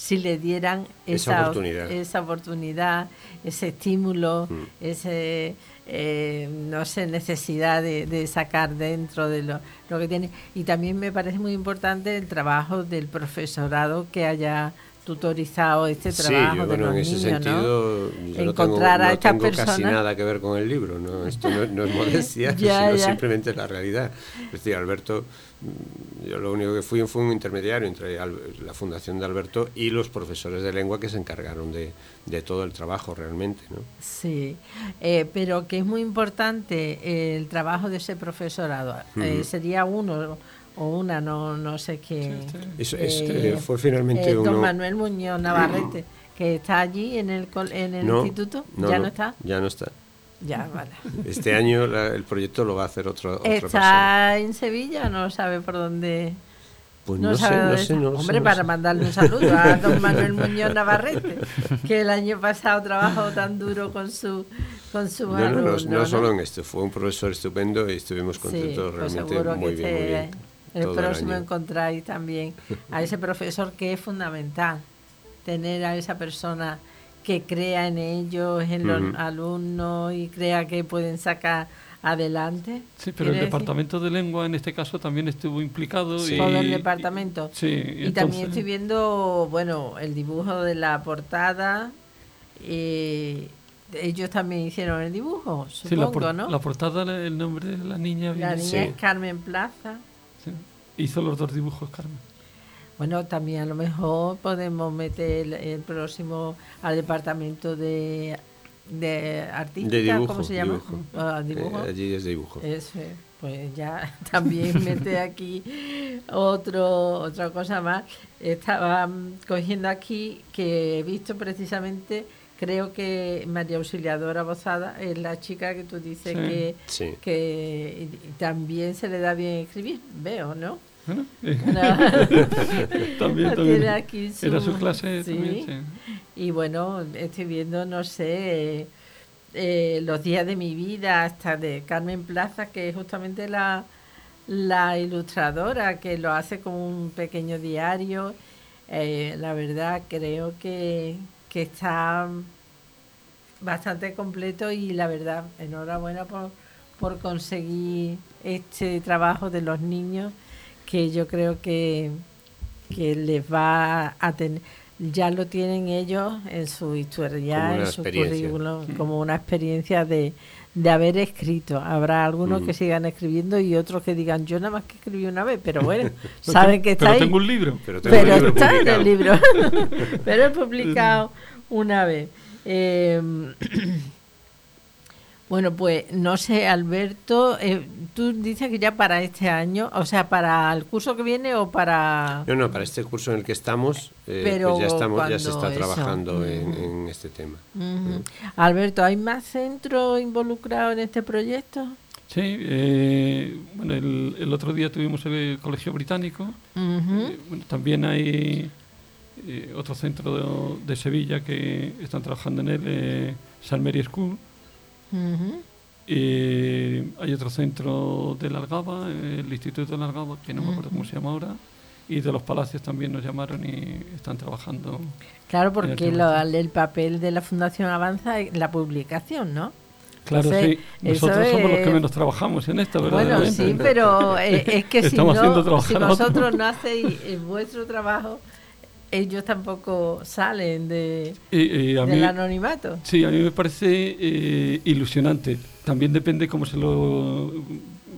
[SPEAKER 2] si le dieran esa, oportunidad. ese estímulo, mm. ese, eh, no sé, necesidad de, sacar dentro de lo, lo, que tiene. Y también me parece muy importante el trabajo del profesorado que haya tutorizado este trabajo
[SPEAKER 9] sí, yo, bueno,
[SPEAKER 2] en
[SPEAKER 9] ese sentido
[SPEAKER 2] yo Encontrar
[SPEAKER 9] no tengo, a casi nada que ver con el libro, ¿no? esto no, es *laughs* modestia, sino simplemente la realidad. Es decir, Alberto, yo lo único que fui fue un intermediario entre la fundación de Alberto y los profesores de lengua que se encargaron de, de todo el trabajo realmente, ¿no?
[SPEAKER 2] Sí, eh, pero que es muy importante el trabajo de ese profesorado. Eh, sería uno o una, no, no sé qué.
[SPEAKER 9] este, fue finalmente uno.
[SPEAKER 2] Don Manuel Muñoz Navarrete, *clears throat* que está allí en el, en el instituto, ¿ya no, está?
[SPEAKER 9] Ya no está.
[SPEAKER 2] Ya, vale.
[SPEAKER 9] Este *laughs* año el proyecto lo va a hacer otro, otra
[SPEAKER 2] ¿Está en Sevilla no sabe por dónde?
[SPEAKER 9] Pues no, sé, no sé,
[SPEAKER 2] Hombre, para mandarle un saludo a don *laughs* Manuel Muñoz Navarrete, que el año pasado trabajó tan duro con su con su
[SPEAKER 9] no, no, no, solo en esto, fue un profesor estupendo y estuvimos contentos pues realmente muy bien, muy bien
[SPEAKER 2] el próximo encontráis también a ese *laughs* profesor que es fundamental, tener a esa persona que crea en ellos, en los alumnos y crea que pueden sacar adelante.
[SPEAKER 4] Sí, pero el departamento de lengua en este caso también estuvo implicado.
[SPEAKER 2] Sí. Todo el departamento. Sí, y también estoy viendo, bueno, el dibujo de la portada. Eh, ellos también hicieron el dibujo, supongo,
[SPEAKER 4] la
[SPEAKER 2] ¿no?
[SPEAKER 4] La portada, el nombre de la niña.
[SPEAKER 2] La niña es Carmen Plaza.
[SPEAKER 4] Hizo los dos dibujos, Carmen.
[SPEAKER 2] Bueno, también a lo mejor podemos meter el, próximo al departamento de, de artística, ¿cómo se llama?
[SPEAKER 9] Dibujo. Ah, ¿Dibujo? Eh, allí es dibujo.
[SPEAKER 2] pues ya *laughs* también mete aquí otro otra cosa más. Estaba cogiendo aquí que he visto precisamente creo que María Auxiliadora Bozada es la chica que tú dices que, que también se le da bien escribir, veo, ¿no? *laughs*
[SPEAKER 4] también, también. Era su clase también,
[SPEAKER 2] Y bueno, estoy viendo, no sé, eh, los días de mi vida, hasta de Carmen Plaza, que es justamente la, la ilustradora, que lo hace como un pequeño diario. Eh, la verdad, creo que, que está bastante completo y la verdad, enhorabuena por, por conseguir este trabajo de los niños que yo creo que, que les va a tener, ya lo tienen ellos en su historia, en su currículum, como una experiencia de, de haber escrito. Habrá algunos que sigan escribiendo y otros que digan, yo nada más que escribí una vez, pero bueno, *laughs* saben que está pero
[SPEAKER 4] ahí. tengo un libro.
[SPEAKER 2] Pero, está en el libro. *laughs* *laughs* pero he publicado una vez. Eh, Bueno, pues no sé, Alberto, eh, tú dices que ya para este año, o sea, para el curso que viene o para...
[SPEAKER 9] No, no, para este curso en el que estamos, eh, pues ya, estamos, ya se está trabajando en, este tema.
[SPEAKER 2] Alberto, ¿hay más centros involucrados en este proyecto?
[SPEAKER 4] Sí, eh, bueno, el, el, otro día tuvimos el Colegio Británico. Eh, bueno, también hay eh, otro centro de, de, Sevilla que están trabajando en él, eh, San Mary School. Hay otro centro de la Algaba, el Instituto de la Algaba, que no me acuerdo cómo se llama ahora. Y de los palacios también nos llamaron y están trabajando.
[SPEAKER 2] Claro, porque lo, el papel de la Fundación Avanza es la publicación, ¿no?
[SPEAKER 4] Claro, sí. Nosotros somos los que menos trabajamos en esto, ¿verdad?
[SPEAKER 2] Bueno, sí, pero eh, es que *laughs* si, no, si vosotros no hacéis vuestro trabajo, ellos tampoco salen de, del anonimato.
[SPEAKER 4] Sí, a mí me parece eh, ilusionante. También depende cómo se lo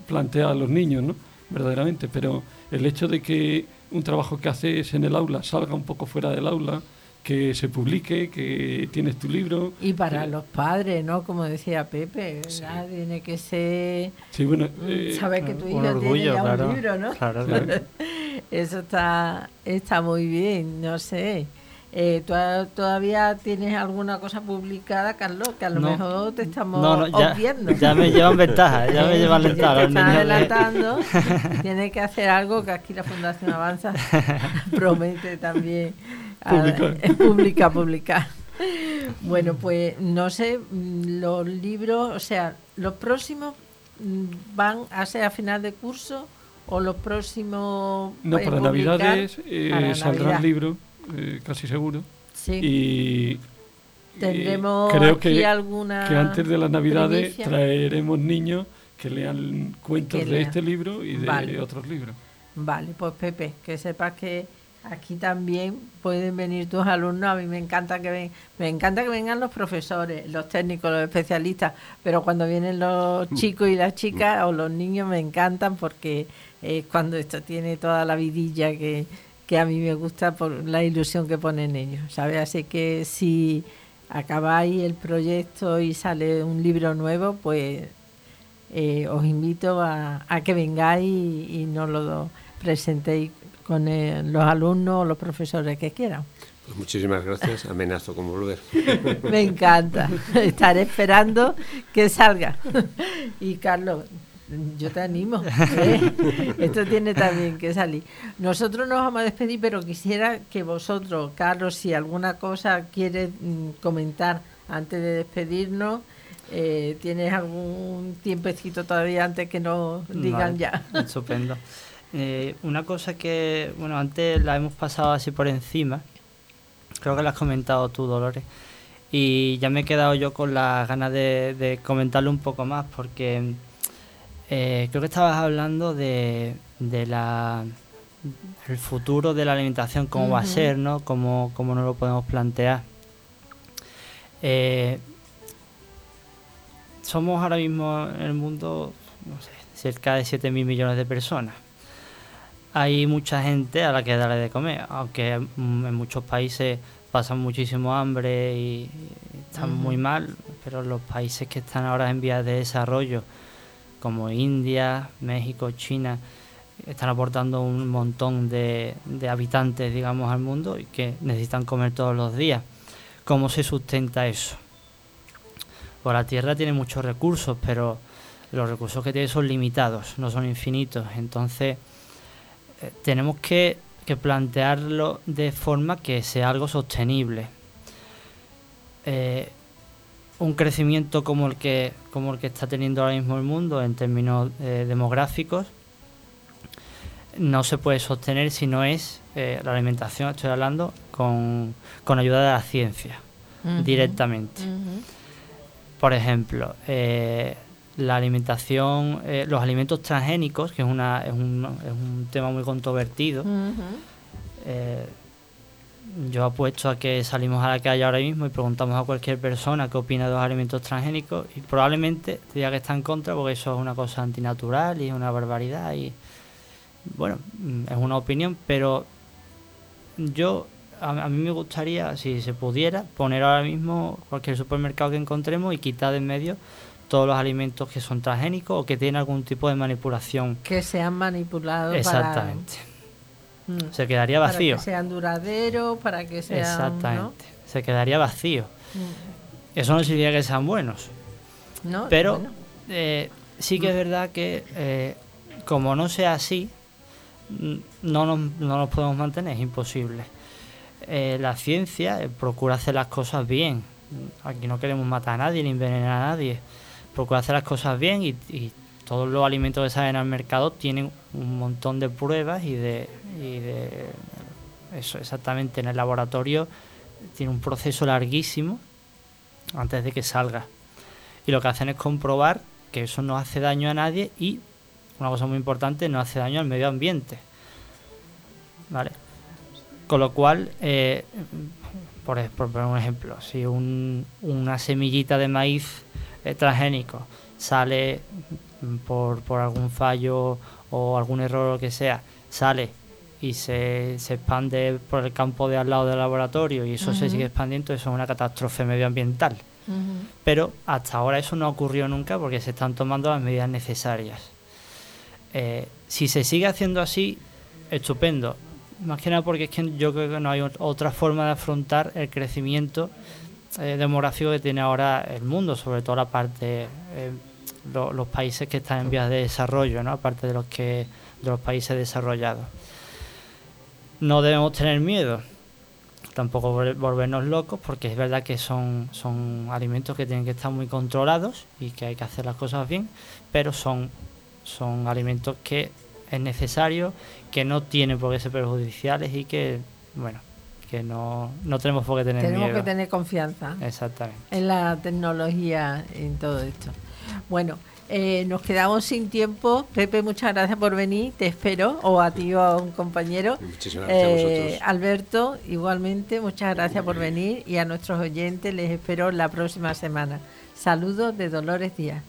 [SPEAKER 4] plantea a los niños, ¿no? Verdaderamente. Pero el hecho de que un trabajo que haces en el aula salga un poco fuera del aula, que se publique, que tienes tu libro.
[SPEAKER 2] Y para los padres, ¿no? Como decía Pepe, Tiene que ser...
[SPEAKER 4] Sí, bueno...
[SPEAKER 2] Mm, eh, Sabes que tu hijo tiene ya un libro, ¿no? Claro, *laughs* Eso está, está muy bien, no sé. Eh, ¿tú todavía tienes alguna cosa publicada, Carlos? Que a lo mejor te estamos no,
[SPEAKER 3] ya, Ya me llevan ventaja, ya me *laughs* llevan ventaja.
[SPEAKER 2] Te están adelantando. *laughs* Tienes que hacer algo que aquí la Fundación Avanza promete también
[SPEAKER 4] Publicar. *laughs*
[SPEAKER 2] publicar, publicar. Bueno, pues no sé, los libros, o sea, los próximos mm, van a ser a final de curso o los próximos...
[SPEAKER 4] No, para Navidades eh, saldrá el libro, eh, casi seguro.
[SPEAKER 2] Sí.
[SPEAKER 4] Y
[SPEAKER 2] tendremos
[SPEAKER 4] creo que,
[SPEAKER 2] alguna
[SPEAKER 4] que antes de las Navidades traeremos niños que lean cuentos de este libro y de otros libros.
[SPEAKER 2] Vale, pues Pepe, que sepas que Aquí también pueden venir tus alumnos. A mí me encanta que ven, me encanta que vengan los profesores, los técnicos, los especialistas, pero cuando vienen los mm. chicos y las chicas o los niños me encantan porque es cuando esto tiene toda la vidilla que, que a mí me gusta por la ilusión que ponen ellos, ¿sabes? Así que si acabáis el proyecto y sale un libro nuevo, pues eh, os invito a, a que vengáis y, y nos lo presentéis con eh, los alumnos o los profesores que quieran.
[SPEAKER 9] Pues muchísimas gracias, amenazo con volver. *laughs*
[SPEAKER 2] Me encanta, estaré esperando que salga. Y Carlos, yo te animo, ¿eh? esto tiene también que salir. Nosotros nos vamos a despedir, pero quisiera que vosotros, Carlos, si alguna cosa quieres mm, comentar antes de despedirnos, eh, ¿tienes algún tiempecito todavía antes que nos digan ya?
[SPEAKER 3] Estupendo. *laughs* Eh, una cosa que, bueno, antes la hemos pasado así por encima, creo que la has comentado tú, Dolores, y ya me he quedado yo con las ganas de, comentarlo un poco más, porque eh, creo que estabas hablando de, de la el futuro de la alimentación, cómo va a ser, ¿no? Cómo, cómo nos lo podemos plantear. Eh, somos ahora mismo en el mundo, no sé, cerca de 7.000 millones de personas hay mucha gente a la que darle de comer, aunque en muchos países pasan muchísimo hambre y, están muy mal, pero los países que están ahora en vías de desarrollo, como India, México, China, están aportando un montón de, de habitantes, digamos, al mundo y que necesitan comer todos los días. ¿Cómo se sustenta eso? Pues la Tierra tiene muchos recursos, pero los recursos que tiene son limitados, no son infinitos. Entonces, tenemos que, plantearlo de forma que sea algo sostenible. Eh, un crecimiento como el que como el que está teniendo ahora mismo el mundo en términos eh, demográficos no se puede sostener si no es la alimentación, estoy hablando, con, ayuda de la ciencia, directamente. Por ejemplo, la alimentación, eh, los alimentos transgénicos, que es, una, es, un, es un tema muy controvertido. Eh, yo apuesto a que salimos a la calle ahora mismo y preguntamos a cualquier persona qué opina de los alimentos transgénicos y probablemente diga que está en contra porque eso es una cosa antinatural y es una barbaridad y bueno, mm, es una opinión, pero yo a, a, mí me gustaría, si se pudiera, poner ahora mismo cualquier supermercado que encontremos y quitar de en medio todos los alimentos que son transgénicos o que tienen algún tipo de manipulación.
[SPEAKER 2] Que sean manipulados
[SPEAKER 3] Exactamente. Mm. Se quedaría vacío.
[SPEAKER 2] Para que sean duraderos, para que sean...
[SPEAKER 3] Exactamente. Se quedaría vacío. Mm. Eso no significa que sean buenos. No, pero eh, sí que es verdad que eh, como no sea así, no nos, no nos podemos mantener, es imposible. Eh, la ciencia procura hacer las cosas bien. Aquí no queremos matar a nadie ni envenenar a nadie. Procura hacer las cosas bien y, todos los alimentos que salen al mercado tienen un montón de pruebas y de, y de eso exactamente en el laboratorio tiene un proceso larguísimo antes de que salga. Y lo que hacen es comprobar que eso no hace daño a nadie y, una cosa muy importante, no hace daño al medio ambiente. ¿Vale? Con lo cual, eh, por, por, un ejemplo, si un, una semillita de maíz transgénico sale por, por algún fallo o algún error o lo que sea, sale y se, se, expande por el campo de al lado del laboratorio y eso uh -huh. se sigue expandiendo, eso es una catástrofe medioambiental. Uh -huh. Pero hasta ahora eso no ha ocurrido nunca porque se están tomando las medidas necesarias. Eh, si se sigue haciendo así, estupendo. Más que nada porque es que yo creo que no hay otra forma de afrontar el crecimiento eh, demográfico que tiene ahora el mundo, sobre todo la parte, eh, lo, los países que están en vías de desarrollo, ¿no? aparte de los que de los países desarrollados. No debemos tener miedo, tampoco volvernos locos, porque es verdad que son, son alimentos que tienen que estar muy controlados y que hay que hacer las cosas bien, pero son, son alimentos que es necesario, que no tienen por qué ser perjudiciales y que, bueno, que no, no tenemos por qué tener
[SPEAKER 2] tenemos
[SPEAKER 3] miedo.
[SPEAKER 2] que tener confianza
[SPEAKER 3] Exactamente.
[SPEAKER 2] en la tecnología, en todo esto. Bueno, eh, nos quedamos sin tiempo. Pepe, muchas gracias por venir. Te espero, o a ti o a un compañero.
[SPEAKER 9] Muchísimas gracias
[SPEAKER 2] eh,
[SPEAKER 9] a vosotros.
[SPEAKER 2] Alberto, igualmente, muchas gracias por venir. Y a nuestros oyentes les espero la próxima semana. Saludos de Dolores Díaz.